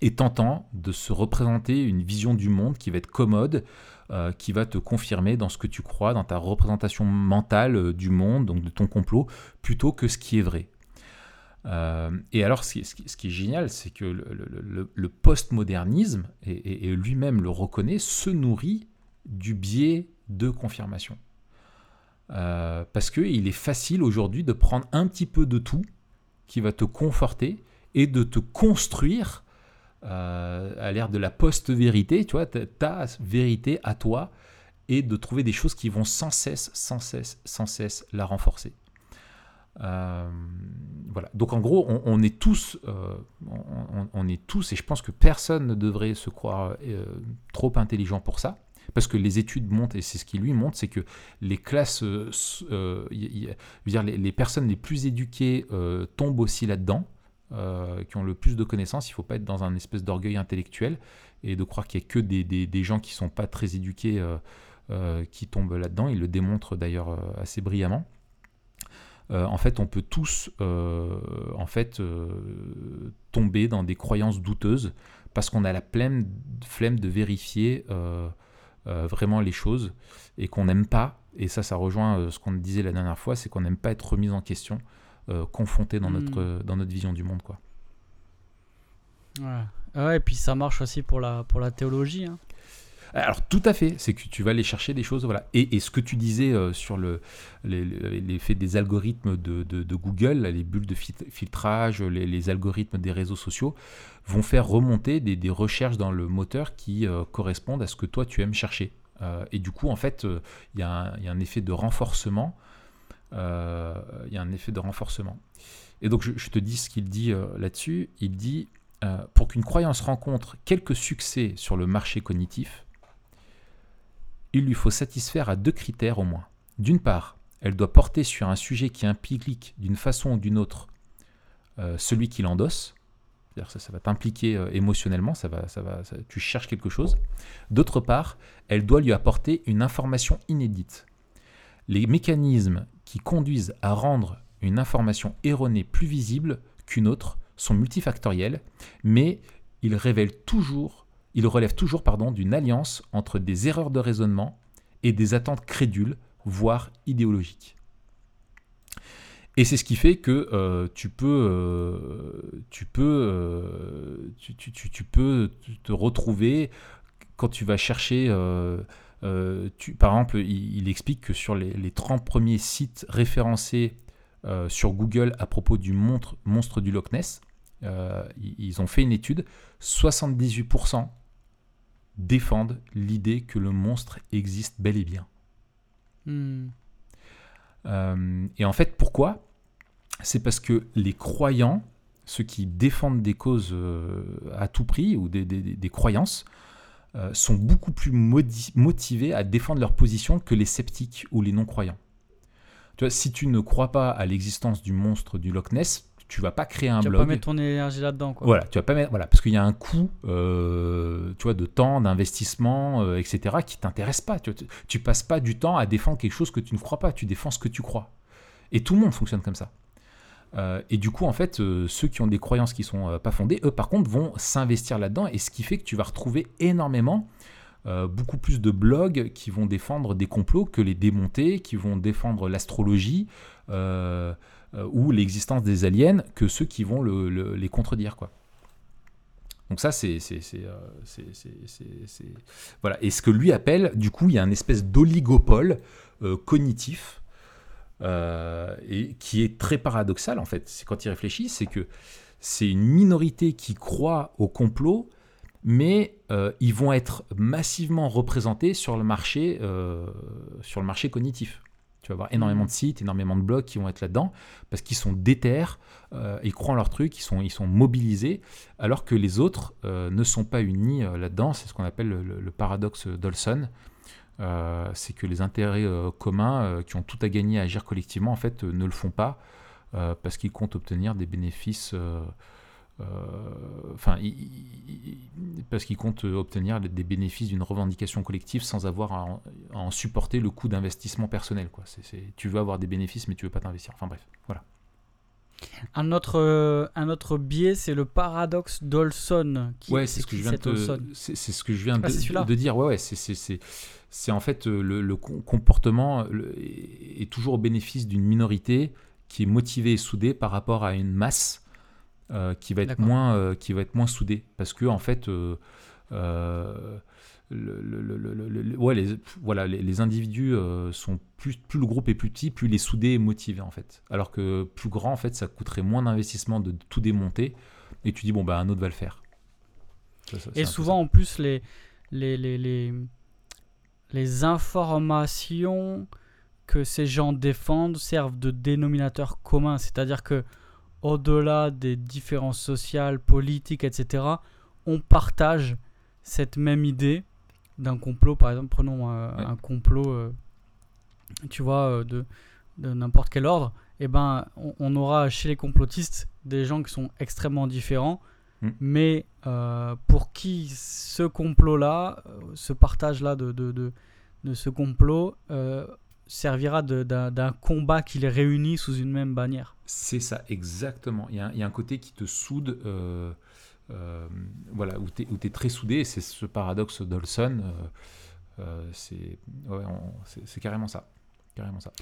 A: et tentant de se représenter une vision du monde qui va être commode, euh, qui va te confirmer dans ce que tu crois, dans ta représentation mentale euh, du monde, donc de ton complot, plutôt que ce qui est vrai. Euh, et alors, ce qui, est génial, c'est que le, postmodernisme, et lui-même le reconnaît, se nourrit du biais de confirmation. Euh, parce qu'il est facile aujourd'hui de prendre un petit peu de tout qui va te conforter et de te construire euh, à l'ère de la post-vérité, tu vois, ta, vérité à toi, et de trouver des choses qui vont sans cesse, sans cesse, sans cesse la renforcer. voilà. Donc en gros, on, est tous, on, est tous, et je pense que personne ne devrait se croire trop intelligent pour ça. Parce que les études montrent, et c'est ce qui lui montre, c'est que les classes, dire, les, personnes les plus éduquées tombent aussi là-dedans. Euh, qui ont le plus de connaissances. Il ne faut pas être dans un espèce d'orgueil intellectuel et de croire qu'il n'y a que des, des, gens qui ne sont pas très éduqués euh, euh, qui tombent là-dedans. Il le démontre d'ailleurs assez brillamment. en fait, on peut tous en fait, tomber dans des croyances douteuses parce qu'on a la pleine flemme de vérifier vraiment les choses et qu'on n'aime pas, et ça ça rejoint ce qu'on disait la dernière fois, c'est qu'on n'aime pas être remis en question euh, confronté dans, notre, hmm. dans notre vision du monde. Quoi.
B: Ouais. et puis ça marche aussi pour la, pour la théologie. Hein.
A: Alors tout à fait, c'est que tu vas aller chercher des choses, voilà. Et, ce que tu disais euh, sur le, l'effet des algorithmes de, Google, les bulles de filtrage, les, algorithmes des réseaux sociaux, vont faire remonter des, recherches dans le moteur qui euh, correspondent à ce que toi tu aimes chercher. et du coup, en fait, il y, a un effet de renforcement euh, il y a un effet de renforcement. Et donc je, te dis ce qu'il dit euh, là-dessus. Il dit, euh, pour qu'une croyance rencontre quelques succès sur le marché cognitif, il lui faut satisfaire à deux critères au moins. D'une part, elle doit porter sur un sujet qui implique d'une façon ou d'une autre celui qui l'endosse. Ça, ça va t'impliquer émotionnellement, ça va, ça va, tu cherches quelque chose. D'autre part, elle doit lui apporter une information inédite. Les mécanismes qui conduisent à rendre une information erronée plus visible qu'une autre sont multifactoriels, mais ils révèlent toujours, ils relèvent toujours d'une alliance entre des erreurs de raisonnement et des attentes crédules, voire idéologiques. Et c'est ce qui fait que euh, tu peux, euh, tu, peux, euh, tu, peux te retrouver quand tu vas chercher par exemple, il, explique que sur les, 30 premiers sites référencés sur Google à propos du monstre du Loch Ness, ils ont fait une étude, 78% défendent l'idée que le monstre existe bel et bien. Hmm. et en fait, pourquoi? C'est parce que les croyants, ceux qui défendent des causes à tout prix ou des croyances, euh, sont beaucoup plus motivés à défendre leur position que les sceptiques ou les non-croyants. Tu vois, si tu ne crois pas à l'existence du monstre du Loch Ness, tu vas pas créer un blog. Tu vas
B: pas mettre ton énergie là-dedans.
A: Voilà, tu vas pas mettre, voilà, parce qu'il y a un coût, euh, tu vois, de temps, d'investissement, euh, etc., qui t'intéresse pas. Tu, tu passes pas du temps à défendre quelque chose que tu ne crois pas. Tu défends ce que tu crois. Et tout le monde fonctionne comme ça. Euh, et du coup, en fait, ceux qui ont des croyances qui sont pas fondées, eux, par contre, vont s'investir là-dedans. Et ce qui fait que tu vas retrouver énormément, beaucoup plus de blogs qui vont défendre des complots que les démonter, qui vont défendre l'astrologie ou l'existence des aliens, que ceux qui vont les contredire. Donc ça, c'est, voilà. Et ce que lui appelle, du coup, il y a une espèce d'oligopole cognitif euh, et qui est très paradoxal en fait. C'est quand il réfléchit, c'est que c'est une minorité qui croit au complot, mais euh, ils vont être massivement représentés sur le marché, euh, sur le marché cognitif. Tu vas avoir énormément de sites, énormément de blogs qui vont être là-dedans parce qu'ils sont déter, ils croient en leur truc, ils sont, ils sont mobilisés, alors que les autres ne sont pas unis là-dedans. C'est ce qu'on appelle le, le paradoxe d'Olson. Euh, c'est que les intérêts euh, communs euh, qui ont tout à gagner à agir collectivement, en fait, ne le font pas parce qu'ils comptent obtenir des bénéfices. Enfin, parce qu'ils comptent obtenir des bénéfices d'une revendication collective sans avoir à en, supporter le coût d'investissement personnel. Quoi. tu veux avoir des bénéfices, mais tu veux pas t'investir. Enfin bref, voilà.
B: Un autre, un autre biais, c'est le paradoxe d'Olson.
A: Ouais, c'est ce, que je viens de c'est ce que je viens de, de, dire. Ouais, ouais, c'est en fait euh, le, comportement est toujours au bénéfice d'une minorité qui est motivée et soudée par rapport à une masse euh, qui, va être moins, euh, qui va être moins soudée. Parce que, en fait, le, ouais, les, voilà, les, individus sont plus, plus le groupe est plus petit, plus les soudés et motivés en fait. Alors que plus grand, en fait, ça coûterait moins d'investissement de tout démonter. Et tu dis bon bah un autre va le faire.
B: et souvent en plus les, les, les les informations que ces gens défendent servent de dénominateur commun, c'est-à-dire que au-delà des différences sociales, politiques, etc., on partage cette même idée d'un complot. Par exemple, prenons euh, un complot, euh, tu vois, euh, de, de n'importe quel ordre. Et eh ben, on, aura chez les complotistes des gens qui sont extrêmement différents, mm. mais pour qui ce complot-là, ce partage-là de, de, de, de, ce complot servira d'un combat qui les réunit sous une même bannière.
A: C'est ça, exactement. Il y, a, il y, a, un côté qui te soude, euh, euh, voilà, où tu es, très soudé, c'est ce paradoxe d'Olson. Euh, c'est ouais, carrément ça. Carrément ça.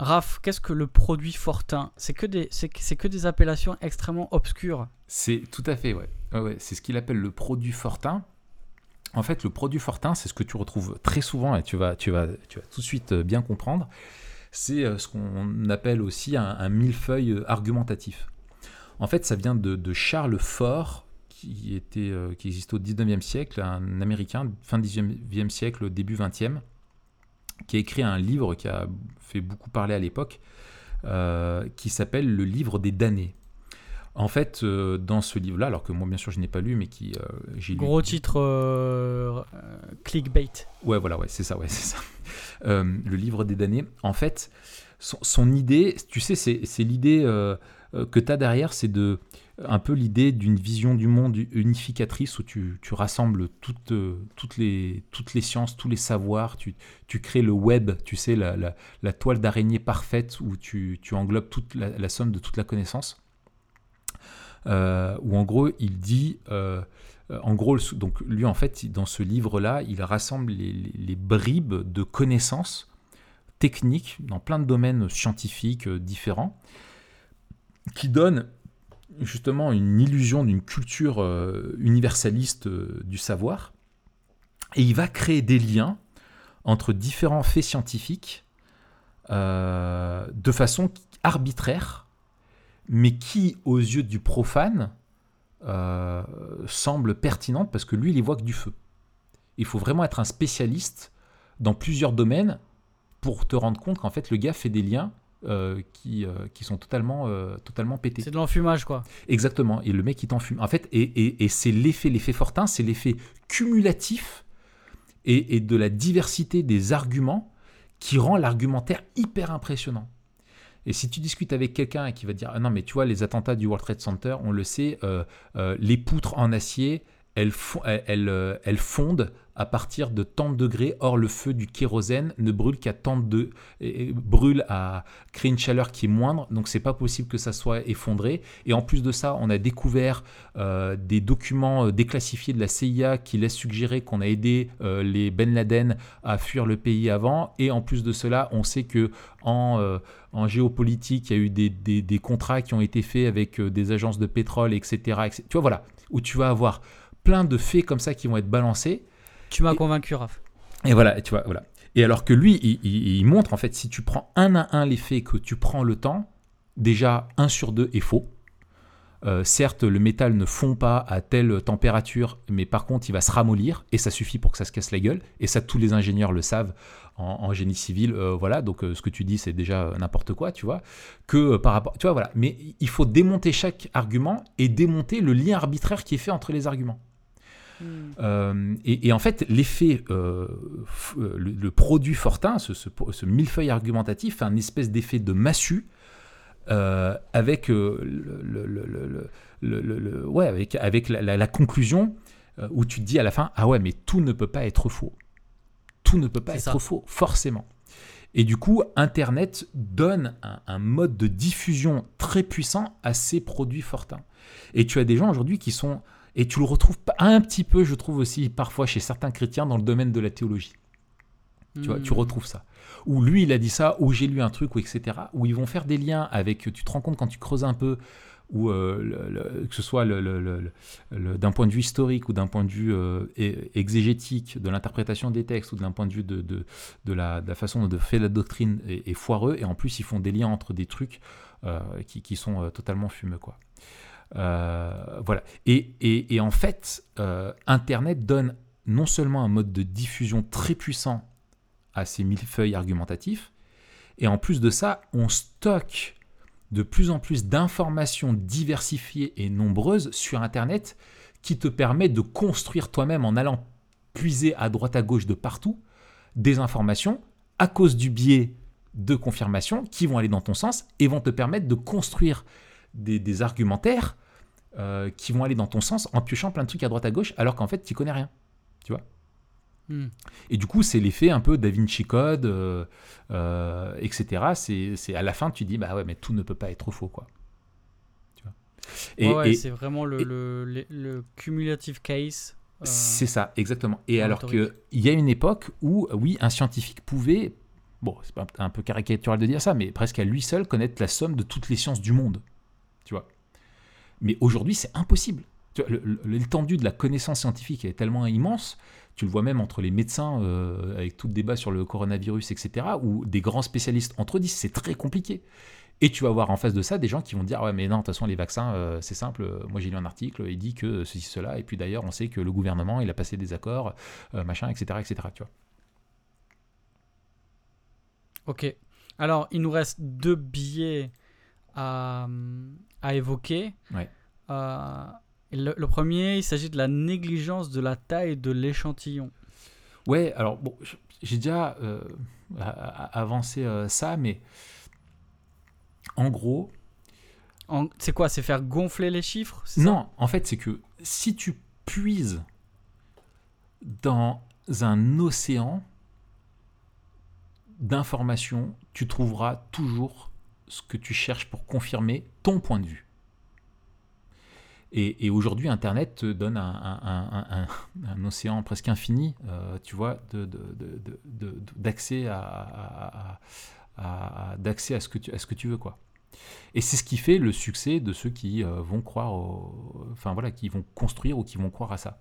B: Raph, qu'est-ce que le produit Fortin? C'est que, des, que des appellations extrêmement obscures.
A: C'est tout à fait, ouais. ouais, c'est ce qu'il appelle le produit Fortin. En fait, le produit Fortin, c'est ce que tu retrouves très souvent et tu vas, tu vas, tu vas tout de suite euh, bien comprendre. C'est euh, ce qu'on appelle aussi un, millefeuille euh, argumentatif. En fait, ça vient de, Charles Fort, qui, était, qui existe au 19e siècle, un Américain, fin 19e siècle, début 20e, qui a écrit un livre qui a fait beaucoup parler à l'époque, qui s'appelle Le livre des damnés. En fait, euh, dans ce livre-là, alors que moi, bien sûr, je n'ai pas lu, mais qui euh, j'ai
B: lu. Gros titre euh, clickbait.
A: Ouais, voilà, ouais, c'est ça, ouais, (laughs) c'est ça. le livre des damnés. En fait, son, idée, tu sais, c'est l'idée que tu as derrière, c'est de un peu l'idée d'une vision du monde unificatrice où tu, rassembles toutes, toutes, les, toutes les sciences, tous les savoirs, tu, tu crées le web, tu sais, la, la, toile d'araignée parfaite où tu, tu englobes toute la, somme de toute la connaissance. Euh, où en gros il dit, euh, en gros, donc lui en fait dans ce livre-là, il rassemble les, bribes de connaissances techniques dans plein de domaines scientifiques euh, différents, qui donnent justement une illusion d'une culture universaliste du savoir, et il va créer des liens entre différents faits scientifiques de façon arbitraire mais qui, aux yeux du profane, euh, semble pertinente parce que lui, il y voit que du feu. Il faut vraiment être un spécialiste dans plusieurs domaines pour te rendre compte qu'en fait, le gars fait des liens euh, qui, euh, qui sont totalement, totalement pétés.
B: C'est de l'enfumage, quoi.
A: Exactement. Et le mec, il t'enfume. En fait, et, et, et c'est l'effet, l'effet Fortin, c'est l'effet cumulatif et, et de la diversité des arguments qui rend l'argumentaire hyper impressionnant. Et si tu discutes avec quelqu'un qui va dire ah non mais tu vois les attentats du World Trade Center, on le sait, euh, euh, les poutres en acier, elles, euh, elles, fondent à partir de tant de degrés. Or, le feu du kérosène ne brûle qu'à tant de brûle à créer une chaleur qui est moindre. Donc, c'est pas possible que ça soit effondré. Et en plus de ça, on a découvert des documents déclassifiés de la CIA qui laissent suggérer qu'on a aidé les Ben Laden à fuir le pays avant. Et en plus de cela, on sait que en en géopolitique, il y a eu des, contrats qui ont été faits avec euh, des agences de pétrole, etc., Tu vois, voilà, où tu vas avoir plein de faits comme ça qui vont être balancés.
B: Tu m'as convaincu, Raph.
A: Et voilà, tu vois, voilà. Et alors que lui, il, montre, en fait, si tu prends un à un les faits, que tu prends le temps, déjà, un sur deux est faux. Euh, certes, le métal ne fond pas à telle température, mais par contre, il va se ramollir et ça suffit pour que ça se casse la gueule. Et ça, tous les ingénieurs le savent en, génie civil. Euh, voilà, donc euh, ce que tu dis, c'est déjà n'importe quoi, tu vois. Que par rapport, tu vois, voilà. Mais il faut démonter chaque argument et démonter le lien arbitraire qui est fait entre les arguments. Hmm. et, en fait, l'effet, le, produit Fortin, ce, ce, millefeuille argumentatif, fait un espèce d'effet de massue euh, avec, euh, le, ouais, avec, avec la, conclusion euh, où tu te dis à la fin Ah ouais, mais tout ne peut pas être faux. Tout ne peut pas être faux, forcément. Et du coup, Internet donne un, mode de diffusion très puissant à ces produits fortins. Et tu as des gens aujourd'hui qui sont. Et tu le retrouves un petit peu, je trouve aussi parfois chez certains chrétiens dans le domaine de la théologie. Tu vois, tu hmm. retrouves ça où lui il a dit ça, où j'ai lu un truc, ou etc. Où ils vont faire des liens avec, tu te rends compte quand tu creuses un peu, ou euh, que ce soit d'un point de vue historique ou d'un point de vue euh, exégétique, de l'interprétation des textes ou d'un point de vue de, de, la, façon de faire la doctrine est, foireux, et en plus ils font des liens entre des trucs euh, qui, sont totalement fumeux. Quoi. Voilà. Et, et, en fait, Internet donne non seulement un mode de diffusion très puissant à ces millefeuilles argumentatifs, Et en plus de ça, on stocke de plus en plus d'informations diversifiées et nombreuses sur Internet qui te permet de construire toi-même en allant puiser à droite à gauche de partout des informations à cause du biais de confirmation qui vont aller dans ton sens et vont te permettre de construire des, argumentaires euh, qui vont aller dans ton sens en piochant plein de trucs à droite à gauche alors qu'en fait tu connais rien. Tu vois hmm. Et du coup, c'est l'effet un peu Da Vinci Code, euh, euh, etc. C'est à la fin, tu dis, bah ouais, mais tout ne peut pas être faux, quoi.
B: Tu vois et, ouais, c'est vraiment le, le, le, cumulative case.
A: C'est ça, exactement. Et alors qu'il y a une époque où, oui, un scientifique pouvait bon, c'est un peu caricatural de dire ça, mais presque à lui seul connaître la somme de toutes les sciences du monde. Tu vois. Mais aujourd'hui, c'est impossible. L'étendue de la connaissance scientifique est tellement immense, tu le vois même entre les médecins, euh, avec tout le débat sur le coronavirus, etc., où des grands spécialistes entre eux disent c'est très compliqué. Et tu vas voir en face de ça des gens qui vont dire ouais mais non de toute façon les vaccins euh, c'est simple moi j'ai lu un article il dit que ceci cela et puis d'ailleurs on sait que le gouvernement il a passé des accords euh, machin etc etc tu vois
B: Ok. Alors, il nous reste deux billets à, évoquer. Euh, le, premier, il s'agit de la négligence de la taille de l'échantillon.
A: Ouais, alors, bon, j'ai déjà euh, avancé euh, ça, mais en gros.
B: C'est quoi? C'est faire gonfler les chiffres
A: Non, en fait, c'est que si tu puises dans un océan d'informations, tu trouveras toujours ce que tu cherches pour confirmer ton point de vue. Et, aujourd'hui, Internet te donne un, océan presque infini, euh, tu vois, d'accès à, à ce que tu, à ce que tu veux, quoi. Et c'est ce qui fait le succès de ceux qui euh, vont croire, enfin voilà, qui vont construire ou qui vont croire à ça.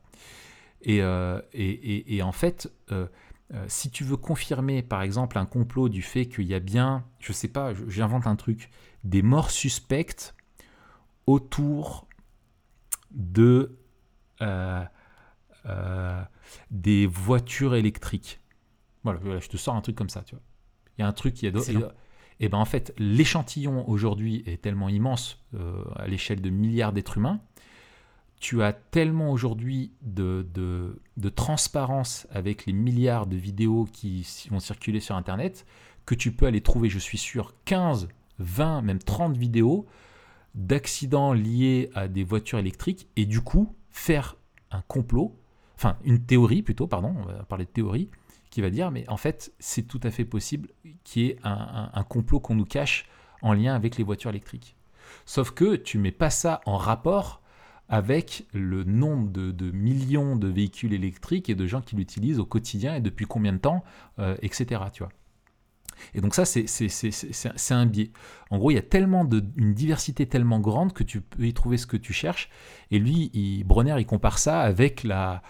A: Et, euh, et en fait, euh, si tu veux confirmer, par exemple, un complot du fait qu'il y a bien, je sais pas, j'invente un truc, des morts suspectes autour de euh, euh, des voitures électriques. Voilà, je te sors un truc comme ça, tu vois. Il y a un truc qui a et ben en fait, l'échantillon aujourd'hui est tellement immense à l'échelle de milliards d'êtres humains tu as tellement aujourd'hui de, transparence avec les milliards de vidéos qui vont circuler sur Internet que tu peux aller trouver, je suis sûr, 15, 20, même 30 vidéos d'accidents liés à des voitures électriques et du coup faire un complot, enfin une théorie plutôt, pardon, on va parler de théorie, qui va dire mais en fait c'est tout à fait possible qu'il y ait un, un complot qu'on nous cache en lien avec les voitures électriques. Sauf que tu mets pas ça en rapport avec le nombre de, millions de véhicules électriques et de gens qui l'utilisent au quotidien et depuis combien de temps, euh, etc. Tu vois. Et donc ça, c'est un biais. En gros, il y a tellement de, une diversité tellement grande que tu peux y trouver ce que tu cherches. Et lui, il, Bronner, il compare ça avec la,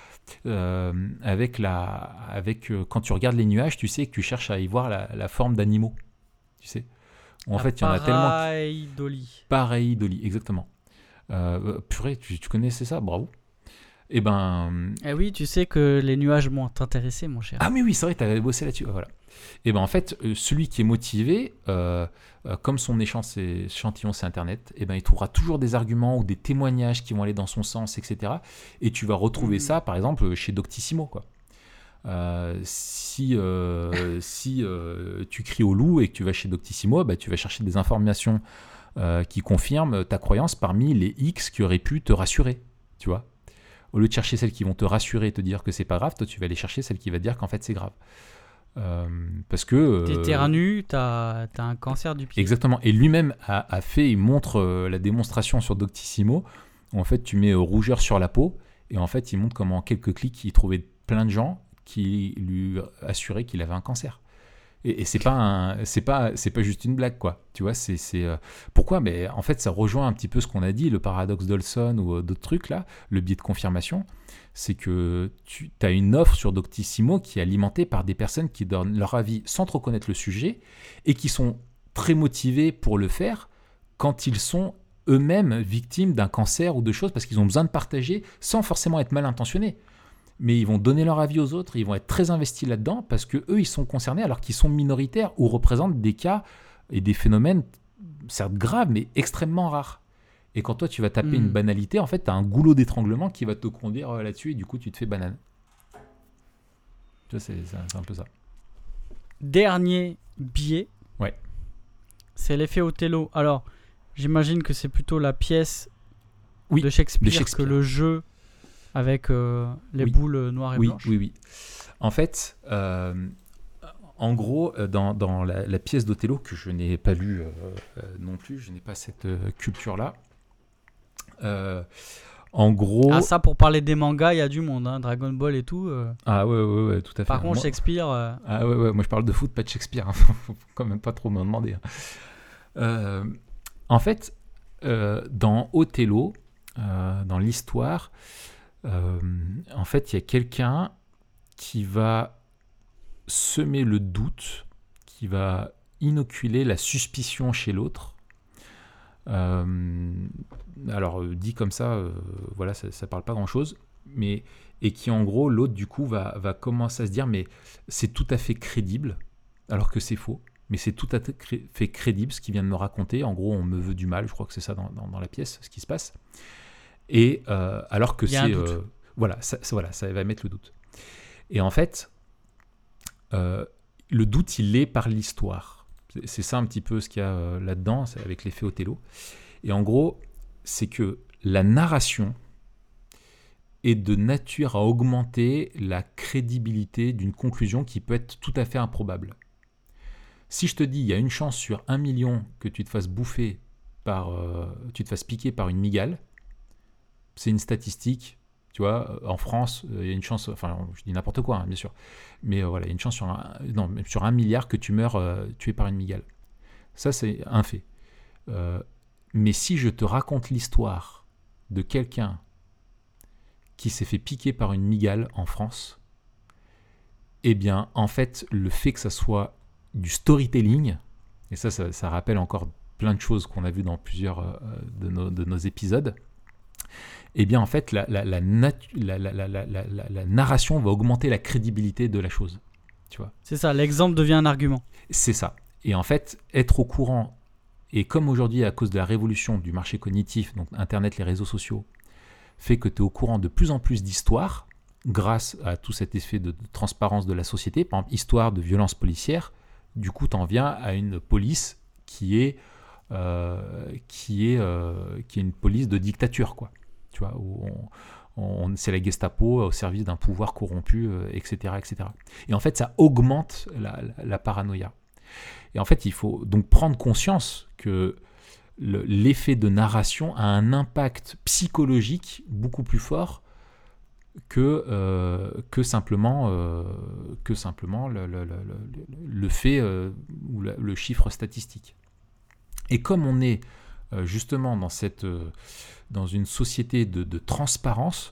A: euh, avec la, avec euh, quand tu regardes les nuages, tu sais que tu cherches à y voir la, forme d'animaux. Tu sais.
B: En fait, il y en a tellement. Pareil d'Oli.
A: Pareil d'Oli, exactement. Euh, purée, tu, connaissais ça, bravo. Et eh ben.
B: Eh oui, tu sais que les nuages m'ont intéressé, mon cher.
A: Ah, mais oui, c'est vrai, tu avais bossé là-dessus. Voilà. Et eh ben en fait, euh, celui qui est motivé, euh, comme son échantillon c'est Internet, et eh ben il trouvera toujours des arguments ou des témoignages qui vont aller dans son sens, etc. Et tu vas retrouver mmh. ça, par exemple, chez Doctissimo, quoi. si (laughs) si tu cries au loup et que tu vas chez Doctissimo, bah, tu vas chercher des informations euh, qui confirme ta croyance parmi les X qui auraient pu te rassurer, tu vois. Au lieu de chercher celles qui vont te rassurer et te dire que c'est pas grave, toi tu vas aller chercher celle qui va te dire qu'en fait c'est grave. Euh, parce que. Euh,
B: T'éternues, t'as as un cancer du pied.
A: Exactement. Et lui-même a, fait, il montre euh, la démonstration sur Doctissimo, où en fait tu mets rougeur sur la peau, et en fait il montre comment en quelques clics il trouvait plein de gens qui lui assuraient qu'il avait un cancer. Et, c'est pas c'est pas c'est pas juste une blague quoi. Tu vois, c'est euh, pourquoi? Mais en fait, ça rejoint un petit peu ce qu'on a dit, le paradoxe d'Olson ou euh, d'autres trucs là, le biais de confirmation. C'est que tu as une offre sur Doctissimo qui est alimentée par des personnes qui donnent leur avis sans trop connaître le sujet et qui sont très motivés pour le faire quand ils sont eux-mêmes victimes d'un cancer ou de choses parce qu'ils ont besoin de partager sans forcément être mal intentionnés mais ils vont donner leur avis aux autres, ils vont être très investis là-dedans parce que eux, ils sont concernés alors qu'ils sont minoritaires ou représentent des cas et des phénomènes, certes graves, mais extrêmement rares. Et quand toi, tu vas taper
B: Hmm.
A: une banalité, en fait, tu as un goulot d'étranglement qui va te conduire euh, là-dessus et du coup, tu te fais banane. Tu vois, c'est c'est un c'est un peu ça.
B: Dernier biais.
A: Ouais.
B: C'est l'effet Othello. Alors, j'imagine que c'est plutôt la pièce
A: Oui,
B: de, Shakespeare
A: de Shakespeare.
B: que le jeu avec euh, les
A: Oui.
B: boules noires et
A: oui,
B: blanches.
A: Oui, oui. En fait, euh, en gros, euh, dans, dans la, la pièce d'Othello, que je n'ai pas lue non plus, je n'ai pas cette culture-là. euh, en gros.
B: Ah, ça, pour parler des mangas, il y a du monde. hein, Dragon Ball et tout. euh.
A: Ah ouais, ouais, ouais, tout à fait.
B: Par contre,
A: Moi-
B: Shakespeare. euh,
A: Ah ouais, ouais, moi je parle de foot, pas de Shakespeare. hein. (laughs) Faut quand même pas trop me demander. hein. Euh, en fait, dans Othello, dans l'histoire, euh, en fait, il y a quelqu'un qui va semer le doute, qui va inoculer la suspicion chez l'autre. Euh, alors, euh, dit comme ça, voilà, ça, ça parle pas grand-chose, mais et qui en gros, l'autre du coup va, commencer à se dire, mais c'est tout à fait crédible, alors que c'est faux. Mais c'est tout à fait cré- fait crédible ce qu'il vient de me raconter. En gros, on me veut du mal. Je crois que c'est ça dans la pièce, ce qui se passe. Et euh, alors que c'est euh, voilà, ça, voilà, ça va mettre le doute. Et en fait, euh, le doute, il est par l'histoire. C'est- ça un petit peu ce qu'il y a là-dedans, avec l'effet Othello. Et en gros, c'est que la narration est de nature à augmenter la crédibilité d'une conclusion qui peut être tout à fait improbable. Si je te dis, il y a une chance sur un million que tu te fasses bouffer par, euh, tu te fasses piquer par une migale, c'est une statistique, tu vois, en France, euh, il y a une chance, enfin, je dis n'importe quoi, hein, bien sûr, mais euh, voilà, il y a une chance sur un, milliard que tu meurs euh, tué par une migale. Ça, c'est un fait. Mais si je te raconte l'histoire de quelqu'un qui s'est fait piquer par une migale en France, eh bien, en fait, le fait que ça soit du storytelling, et ça, ça, rappelle encore plein de choses qu'on a vues dans plusieurs de nos épisodes, eh bien, en fait, la, narration va augmenter la crédibilité de la chose. Tu vois
B: C'est ça, l'exemple devient un argument.
A: c'est ça. Et en fait, être au courant, et comme aujourd'hui, à cause de la révolution du marché cognitif, donc Internet, les réseaux sociaux, fait que tu es au courant de plus en plus d'histoires, grâce à tout cet effet de, de transparence de la société. Par exemple, histoire de violence policière, du coup, tu en viens à une police qui est, euh, qui, est, euh, qui est une police de dictature, quoi. Tu vois, où c'est la Gestapo au service d'un pouvoir corrompu, euh, etc., etc. Et en fait, ça augmente la, paranoïa. Et en fait, il faut donc prendre conscience que le- l'effet de narration a un impact psychologique beaucoup plus fort que, euh, simplement, euh, le, fait euh, ou le, chiffre statistique. Et comme on est euh, justement dans, cette, euh, dans une société de, transparence,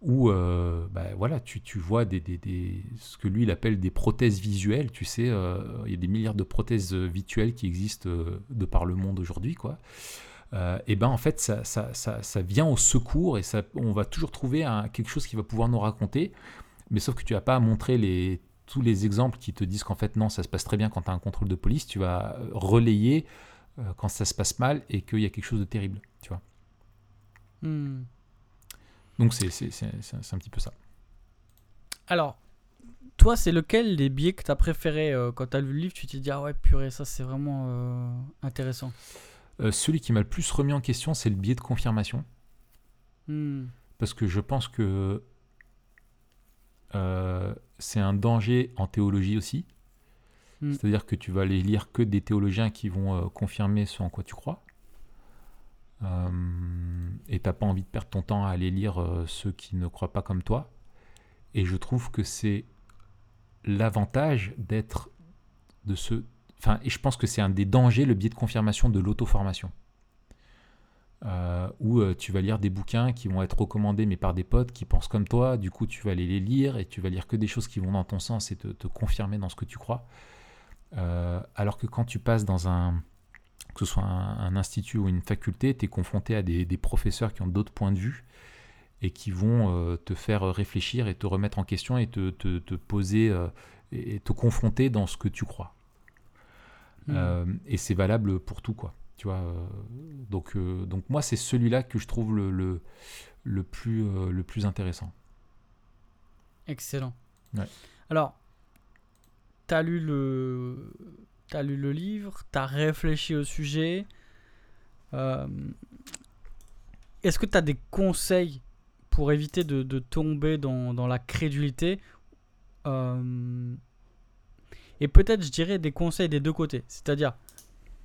A: où euh, bah, voilà, tu, tu vois des, des- des- ce que lui il appelle des prothèses visuelles. Tu sais, euh, il y a des milliards de prothèses euh, virtuelles qui existent euh, de par le monde aujourd'hui, quoi. Et ben en fait, ça, ça, ça, vient au secours et ça, on va toujours trouver quelque chose qui va pouvoir nous raconter. Mais sauf que tu vas pas montrer les, tous les exemples qui te disent qu'en fait non, ça se passe très bien quand tu as un contrôle de police. Tu vas relayer quand ça se passe mal et qu'il y a quelque chose de terrible, tu vois.
B: Hmm.
A: Donc c'est un petit peu ça.
B: Alors, toi, c'est lequel des biais que tu as préféré euh, quand tu as lu le livre Tu t'es dit, ah ouais, purée, ça c'est vraiment euh, intéressant.
A: Euh, celui qui m'a le plus remis en question, c'est le biais de confirmation.
B: Hmm.
A: Parce que je pense que c'est un danger en théologie aussi.
B: Mm.
A: C'est-à-dire que tu vas aller lire que des théologiens qui vont confirmer ce en quoi tu crois. Euh, et t'as pas envie de perdre ton temps à aller lire euh, ceux qui ne croient pas comme toi. Et je trouve que c'est l'avantage d'être de ce. Enfin, et je pense que c'est un des dangers, le biais de confirmation de l'auto-formation. Euh, où tu vas lire des bouquins qui vont être recommandés mais par des potes qui pensent comme toi, du coup tu vas aller les lire et tu vas lire que des choses qui vont dans ton sens et te, confirmer dans ce que tu crois. Alors que quand tu passes dans un, que ce soit un, un institut ou une faculté, tu es confronté à des, des professeurs qui ont d'autres points de vue et qui vont euh, te faire réfléchir et te remettre en question et te, te, te poser euh, et te confronter dans ce que tu crois.
B: Hmm.
A: Euh, et c'est valable pour tout, quoi. Tu vois, donc, euh, donc moi, c'est celui-là que je trouve le, le, le plus, euh, le plus intéressant.
B: Excellent.
A: Ouais.
B: Alors, tu as lu le t'as lu le livre, tu as réfléchi au sujet. Euh, Est-ce que tu as des conseils pour éviter de, de tomber dans, dans la crédulité Euh, Et peut-être, je dirais, des conseils des deux côtés. C'est-à-dire,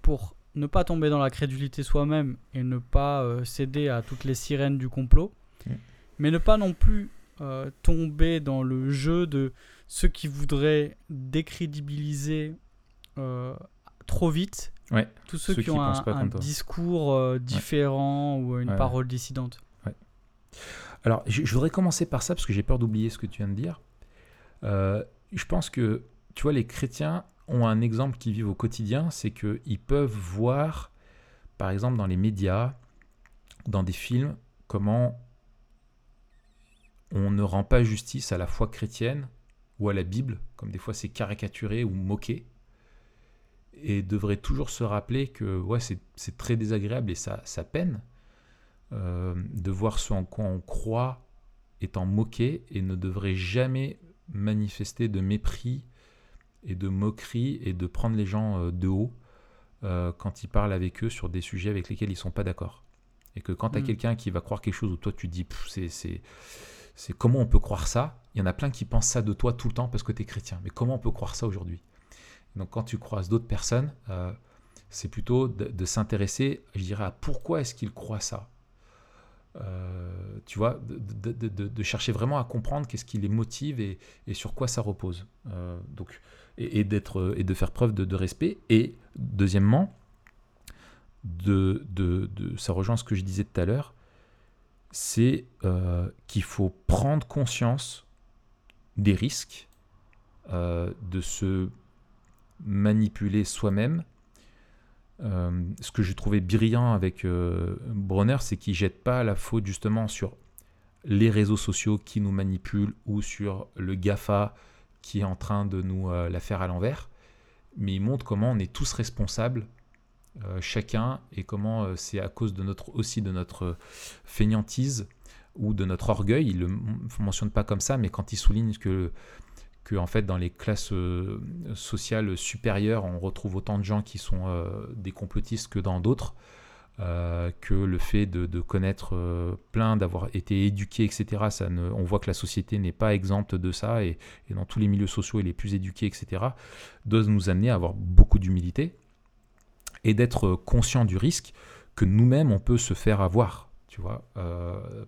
B: pour ne pas tomber dans la crédulité soi-même et ne pas euh, céder à toutes les sirènes du complot,
A: Mm.
B: mais ne pas non plus tomber dans le jeu de ceux qui voudraient décrédibiliser trop vite.
A: Ouais,
B: tous ceux,
A: ceux
B: qui
A: qui
B: ont un, discours euh, différent ou une parole dissidente.
A: Alors, je, je voudrais commencer par ça parce que j'ai peur d'oublier ce que tu viens de dire. Euh, je pense que, tu vois, les chrétiens ont un exemple qu'ils vivent au quotidien, c'est qu'ils peuvent voir, par exemple, dans les médias, dans des films, comment on ne rend pas justice à la foi chrétienne ou à la Bible, comme des fois c'est caricaturé ou moqué, et devraient toujours se rappeler que ouais, c'est très désagréable et ça, ça peine euh, de voir ce en quoi on croit étant moqué et ne devrait jamais manifester de mépris et de moquerie et de prendre les gens euh, de haut euh, quand ils parlent avec eux sur des sujets avec lesquels ils ne sont pas d'accord. Et que quand tu as
B: Mm.
A: quelqu'un qui va croire quelque chose où toi tu dis Pff, c'est, c'est, c'est comment on peut croire ça? Il y en a plein qui pensent ça de toi tout le temps parce que tu es chrétien. Mais comment on peut croire ça aujourd'hui? Donc quand tu croises d'autres personnes, euh, c'est plutôt de, s'intéresser, je dirais, à pourquoi est-ce qu'ils croient ça Euh, tu vois, de, chercher vraiment à comprendre qu'est-ce qui les motive et, sur quoi ça repose. Euh, donc, et, d'être, et de faire preuve de, respect. Et deuxièmement, de, ça rejoint ce que je disais tout à l'heure, c'est qu'il faut prendre conscience des risques de se manipuler soi-même. Euh, ce que j'ai trouvé brillant avec euh, Bronner, c'est qu'il jette pas la faute justement sur les réseaux sociaux qui nous manipulent ou sur le GAFA qui est en train de nous euh, la faire à l'envers, mais il montre comment on est tous responsables, chacun, et comment c'est à cause aussi de notre fainéantise ou de notre orgueil. Il ne le mentionne pas comme ça, mais quand il souligne que que en fait dans les classes euh, sociales supérieures on retrouve autant de gens qui sont euh, des complotistes que dans d'autres euh, que le fait de, connaître plein d'avoir été éduqué etc ça ne, on voit que la société n'est pas exempte de ça et, dans tous les milieux sociaux et les plus éduqués etc doit nous amener à avoir beaucoup d'humilité et d'être conscient du risque que nous-mêmes on peut se faire avoir tu vois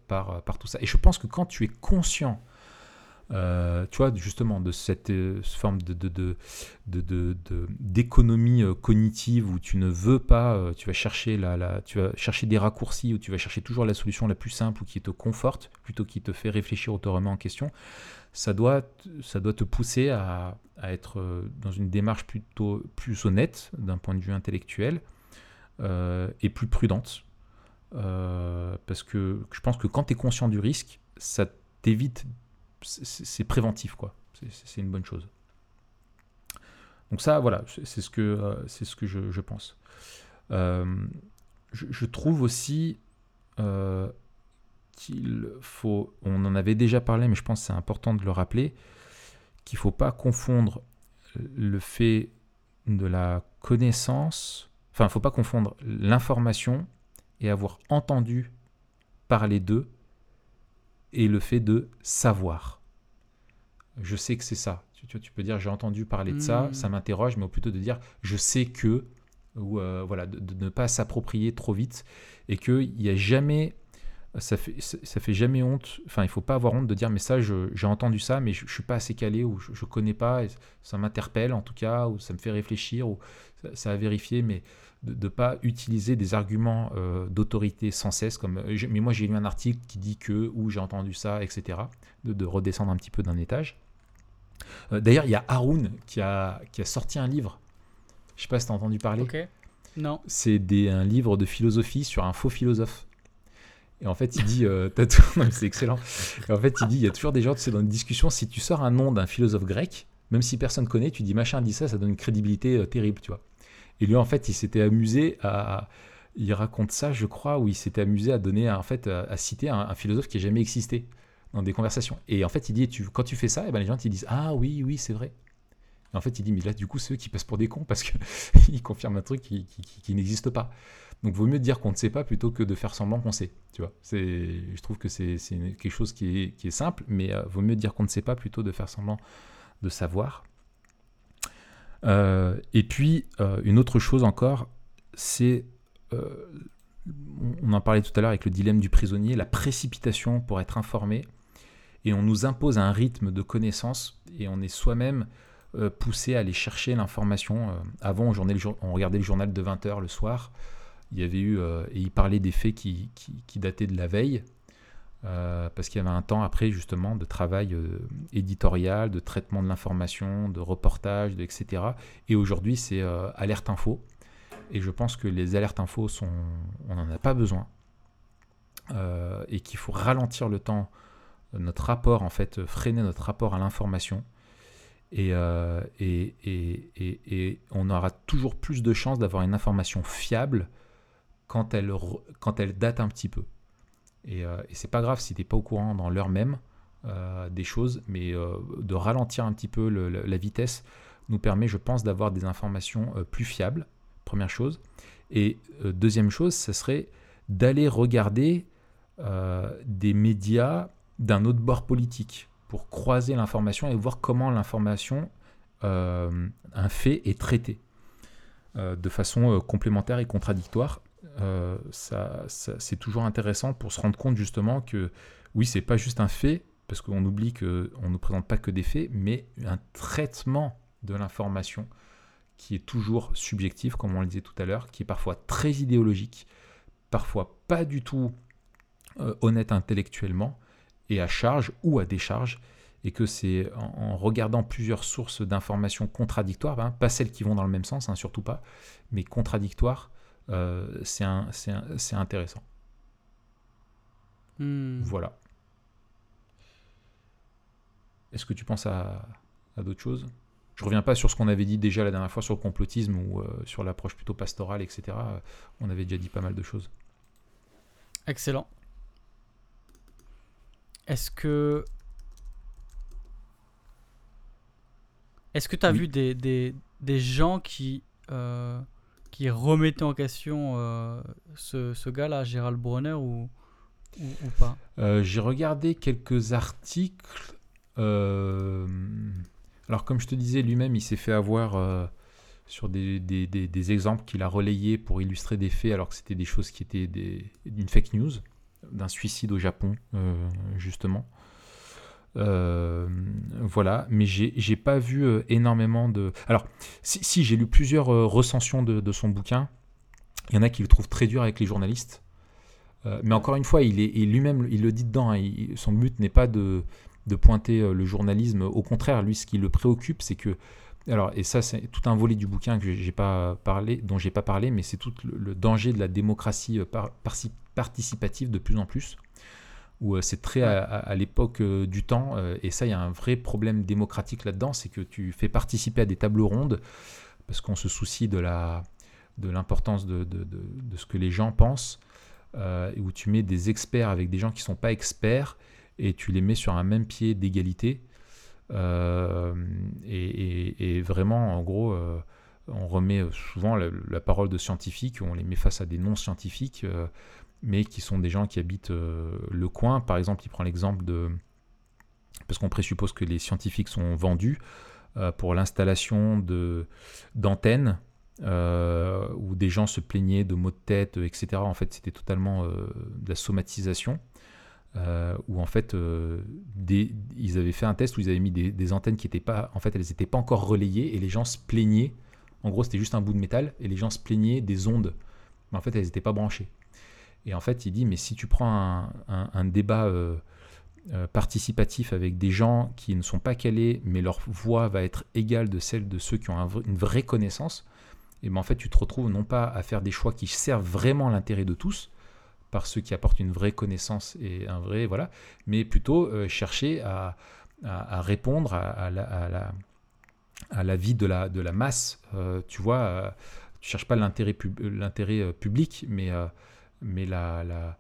A: par, par tout ça. Et je pense que quand tu es conscient euh, tu vois, justement, de cette euh, forme de, d'économie euh, cognitive où tu ne veux pas, tu vas chercher la, tu vas chercher des raccourcis ou tu vas chercher toujours la solution la plus simple ou qui te conforte plutôt qui te fait réfléchir ou te remet en question. Ça doit, ça doit te pousser à, à être dans une démarche plutôt plus honnête d'un point de vue intellectuel et plus prudente. Parce que je pense que quand tu es conscient du risque, ça t'évite c'est- préventif quoi. C'est- une bonne chose. Donc ça, voilà, c'est c'est ce que euh, ce que je, pense. Euh, je, trouve aussi euh, qu'il faut, on en avait déjà parlé, mais je pense que c'est important de le rappeler, qu'il faut pas confondre le fait de la connaissance, enfin, il faut pas confondre l'information et avoir entendu parler d'eux et le fait de savoir. Je sais que c'est ça. Tu, tu peux dire j'ai entendu parler de ça,
B: Mm.
A: ça m'interroge, mais au plutôt de dire je sais que, ou euh, voilà, de, de ne pas s'approprier trop vite et qu'il n'y a jamais, ça fait, ça fait jamais honte, enfin il faut pas avoir honte de dire mais ça j'ai entendu ça, mais je, je suis pas assez calé ou je, je connais pas, et ça m'interpelle en tout cas, ou ça me fait réfléchir, ou ça, ça a vérifié, mais de ne pas utiliser des arguments euh, d'autorité sans cesse, comme euh, mais moi j'ai lu un article qui dit que, ou j'ai entendu ça, etc. De, de redescendre un petit peu d'un étage. Euh, D'ailleurs, il y a Haroun qui a, qui a sorti un livre. Je sais pas si tu as entendu parler.
B: Non.
A: C'est un livre de philosophie sur un faux philosophe. Et en fait, il dit, euh, (laughs) c'est excellent. Et en fait, il dit, il y a toujours des gens, tu sais, dans une discussion, si tu sors un nom d'un philosophe grec, même si personne connaît, tu dis machin dit ça, ça donne une crédibilité euh, terrible, tu vois. Et lui, en fait, il s'était amusé à, il raconte ça, je crois, où il s'était amusé à donner, en fait, à, citer un, philosophe qui n'a jamais existé dans des conversations. Et en fait, il dit, quand tu fais ça, eh ben, les gens ils disent, ah oui, oui, c'est vrai. Et en fait, il dit, mais là, du coup, c'est eux qui passent pour des cons parce qu'ils (laughs) confirment un truc qui, n'existe pas. Donc, vaut mieux dire qu'on ne sait pas plutôt que de faire semblant qu'on sait. Tu vois, c'est, je trouve que c'est, quelque chose qui est, qui est simple, mais euh, vaut mieux dire qu'on ne sait pas plutôt de faire semblant de savoir. Euh, et puis, euh, une autre chose encore, c'est, euh, on en parlait tout à l'heure avec le dilemme du prisonnier, la précipitation pour être informé. Et on nous impose un rythme de connaissance et on est soi-même poussé à aller chercher l'information. Avant, on, regardait le journal de 20h le soir. Il y avait eu, et il parlait des faits qui dataient de la veille, euh, parce qu'il y avait un temps après justement de travail euh, éditorial, de traitement de l'information, de reportage, etc. Et aujourd'hui, c'est euh, alerte info. Et je pense que les alertes info, sont, on n'en a pas besoin. Et qu'il faut ralentir le temps, notre rapport, en fait, freiner notre rapport à l'information. Et, on aura toujours plus de chances d'avoir une information fiable quand elle date un petit peu. Et, euh, et c'est pas grave si tu n'es pas au courant dans l'heure même euh, des choses, mais euh, de ralentir un petit peu la vitesse nous permet, je pense, d'avoir des informations plus fiables, première chose. Et deuxième chose, ce serait d'aller regarder des médias d'un autre bord politique pour croiser l'information et voir comment l'information, un fait, est traité de façon complémentaire et contradictoire. Euh, c'est toujours intéressant pour se rendre compte justement que oui, c'est pas juste un fait, parce qu'on oublie qu'on ne nous présente pas que des faits, mais un traitement de l'information qui est toujours subjectif, comme on le disait tout à l'heure, qui est parfois très idéologique, parfois pas du tout euh, honnête intellectuellement, et à charge ou à décharge, et que c'est en, regardant plusieurs sources d'informations contradictoires, hein, pas celles qui vont dans le même sens, hein, surtout pas, mais contradictoires, c'est un- c'est intéressant.
B: Hmm.
A: Voilà. Est-ce que tu penses à, à d'autres choses? Je reviens pas sur ce qu'on avait dit déjà la dernière fois sur le complotisme ou euh, sur l'approche plutôt pastorale, etc. Euh, On avait déjà dit pas mal de choses.
B: Excellent. Est-ce que. Est-ce que tu as
A: Oui.
B: vu des, des, des gens qui, euh, qui remettaient en question euh, ce, ce gars-là, Gérald Bronner, ou, ou, pas?
A: Euh, J'ai regardé quelques articles. euh, alors, comme je te disais, lui-même, il s'est fait avoir sur des, des- des- exemples qu'il a relayés pour illustrer des faits, alors que c'était des choses qui étaient d'une fake news, d'un suicide au Japon, justement. Euh, voilà, mais j'ai pas vu euh, énormément de. Alors, si, j'ai lu plusieurs euh, recensions de, son bouquin. Il y en a qui le trouvent très dur avec les journalistes. Mais encore une fois, il est lui-même, il le dit dedans. hein, son but n'est pas de, de pointer le journalisme. Au contraire, lui, ce qui le préoccupe, c'est que alors, et ça, c'est tout un volet du bouquin que j'ai pas parlé, dont j'ai pas parlé, mais c'est tout le, danger de la démocratie participative de plus en plus, où euh, c'est très à, à- à l'époque euh, du temps, euh, et ça, il y a un vrai problème démocratique là-dedans, c'est que tu fais participer à des tables rondes, parce qu'on se soucie de la de l'importance de, de- de- de ce que les gens pensent, euh, où tu mets des experts avec des gens qui sont pas experts, et tu les mets sur un même pied d'égalité. Euh, et, et- et vraiment, en gros, euh, on remet souvent la, la parole de scientifiques, on les met face à des non-scientifiques, mais qui sont des gens qui habitent euh, le coin. Par exemple, il prend l'exemple de... Parce qu'on présuppose que les scientifiques sont vendus euh, pour l'installation d'antennes euh, où des gens se plaignaient de maux de tête, etc. En fait, c'était totalement de la somatisation où en fait ils avaient fait un test où ils avaient mis des, des antennes qui étaient pas en fait elles n'étaient pas encore relayées et les gens se plaignaient en gros c'était juste un bout de métal et les gens se plaignaient des ondes mais en fait elles n'étaient pas branchées et en fait il dit mais si tu prends un, débat euh, euh, participatif avec des gens qui ne sont pas calés mais leur voix va être égale de celle de ceux qui ont une vraie connaissance et ben en fait tu te retrouves non pas à faire des choix qui servent vraiment l'intérêt de tous par ceux qui apportent une vraie connaissance et un vrai voilà, mais plutôt euh, chercher à, à, répondre à, la, à, la, vie de la, de la masse. Tu vois, tu cherches pas l'intérêt pub, l'intérêt public, mais mais la, la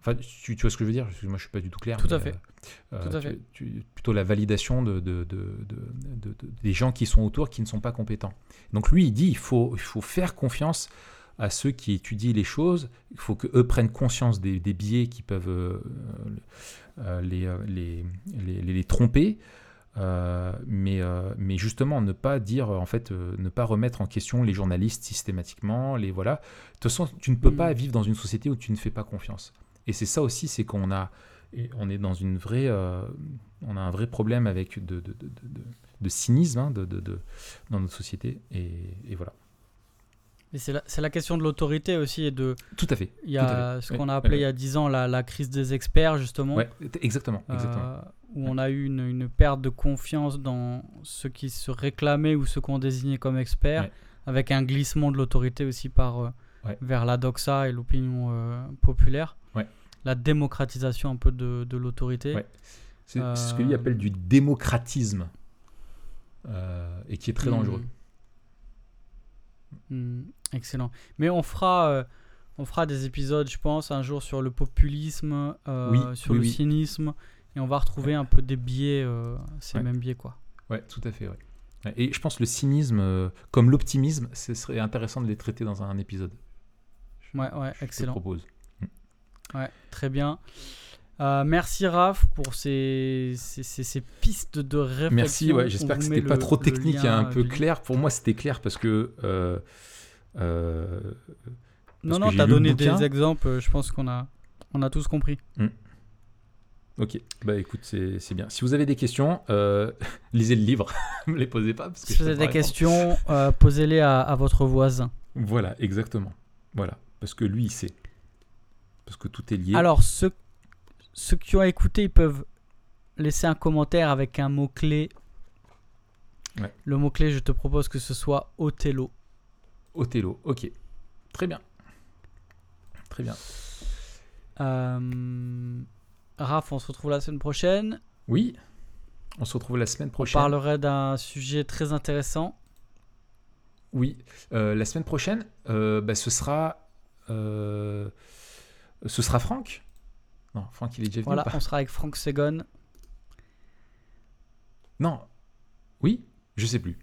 A: Enfin, tu, tu, vois ce que je veux dire? Moi, je suis pas du tout clair.
B: Tout à fait.
A: Euh, tout à fait. plutôt la validation de, de, de, des gens qui sont autour, qui ne sont pas compétents. Donc lui, il dit, il faut, il faut faire confiance à ceux qui étudient les choses. Il faut qu'eux prennent conscience des, des, biais qui peuvent euh, euh, les, les, les, les, tromper. Mais, mais justement, ne pas dire, en fait, ne pas remettre en question les journalistes systématiquement. Les, voilà. De toute façon, tu ne peux mm. pas vivre dans une société où tu ne fais pas confiance. Et c'est ça aussi, c'est qu'on a, on est dans une vraie, on a un vrai problème avec de, de, de, de cynisme hein, de, dans notre société. Et, voilà.
B: C'est la, la, question de l'autorité aussi. Et de,
A: tout à fait.
B: Il y a ce qu'on a appelé il y a 10 ans la, la, crise des experts, justement.
A: Ouais, exactement. exactement. Euh,
B: où on a eu une, une, perte de confiance dans ceux qui se réclamaient ou ceux qu'on désignait comme experts, avec un glissement de l'autorité aussi par, euh, vers la doxa et l'opinion euh, populaire. La démocratisation un peu de, de l'autorité.
A: C'est ce que lui appelle du démocratisme. Euh, et qui est très dangereux.
B: Hmm. Excellent. Mais on fera, euh, on fera des épisodes, je pense, un jour sur le populisme, euh, sur le cynisme, et on va retrouver un peu des biais, ces mêmes biais, quoi.
A: Ouais, tout à fait, ouais. Et je pense le cynisme, comme l'optimisme, ce serait intéressant de les traiter dans un épisode.
B: ouais, ouais, excellent.
A: Je propose.
B: Ouais, très bien. Euh, merci Raph pour ces, ces, ces, pistes de réflexion.
A: Merci, ouais, j'espère que c'était pas trop technique et un peu clair. Pour moi, c'était clair parce que. Euh, euh,
B: non, non, tu as donné des exemples, je pense qu'on a, on a tous compris. Hmm.
A: Ok, bah écoute, c'est bien. Si vous avez des questions, (laughs) lisez le livre, (laughs) ne les posez pas.
B: si vous avez des questions, posez-les à, à, votre voisin.
A: Voilà, exactement. Voilà, parce que lui, il sait. Parce que tout est lié.
B: Alors, ce ceux qui ont écouté, ils peuvent laisser un commentaire avec un mot-clé. Le mot-clé, je te propose que ce soit Othello.
A: Othello, ok. Très bien. Très bien.
B: Euh... Raph, on se retrouve la semaine prochaine.
A: Oui, on se retrouve la semaine prochaine.
B: On parlerait d'un sujet très intéressant.
A: Oui, euh, la semaine prochaine, euh, bah, ce sera, ce sera Franck. Non, Franck, il est déjà venu.
B: Voilà, on sera avec Franck Segon.
A: Non. Oui Je sais plus.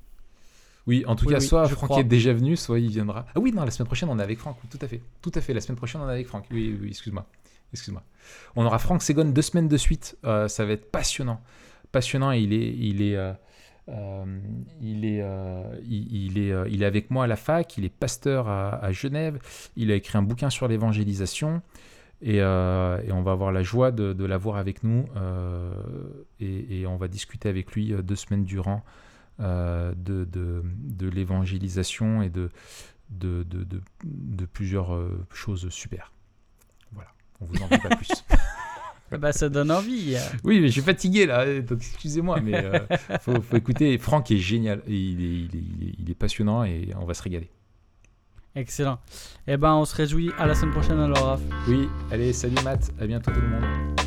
A: Oui, en tout cas, soit Franck est déjà venu, soit il viendra. Ah oui, non, la semaine prochaine, on est avec Franck. Tout à fait. Tout à fait. La semaine prochaine, on est avec Franck. Oui, oui, excuse-moi. Excuse-moi. On aura Franck Segon deux semaines de suite. Euh, ça va être passionnant. Passionnant. il est. Il est euh, euh, il, est, il, est, il est avec moi à la fac, il est pasteur à, à Genève, il a écrit un bouquin sur l'évangélisation, euh, et, on va avoir la joie de, l'avoir avec nous euh, et, on va discuter avec lui euh, deux semaines durant de, de, l'évangélisation et de, de, de, plusieurs choses super. Voilà, on vous en dit pas plus.
B: bah, (laughs) ça donne envie.
A: Oui, mais je suis fatigué là, donc excusez-moi, mais il faut, écouter. Franck est génial, il est, il, est, il est passionnant et on va se régaler.
B: Excellent. Eh ben, on se réjouit à la semaine prochaine alors, Raph.
A: Oui, allez, salut Matt, à bientôt tout le monde.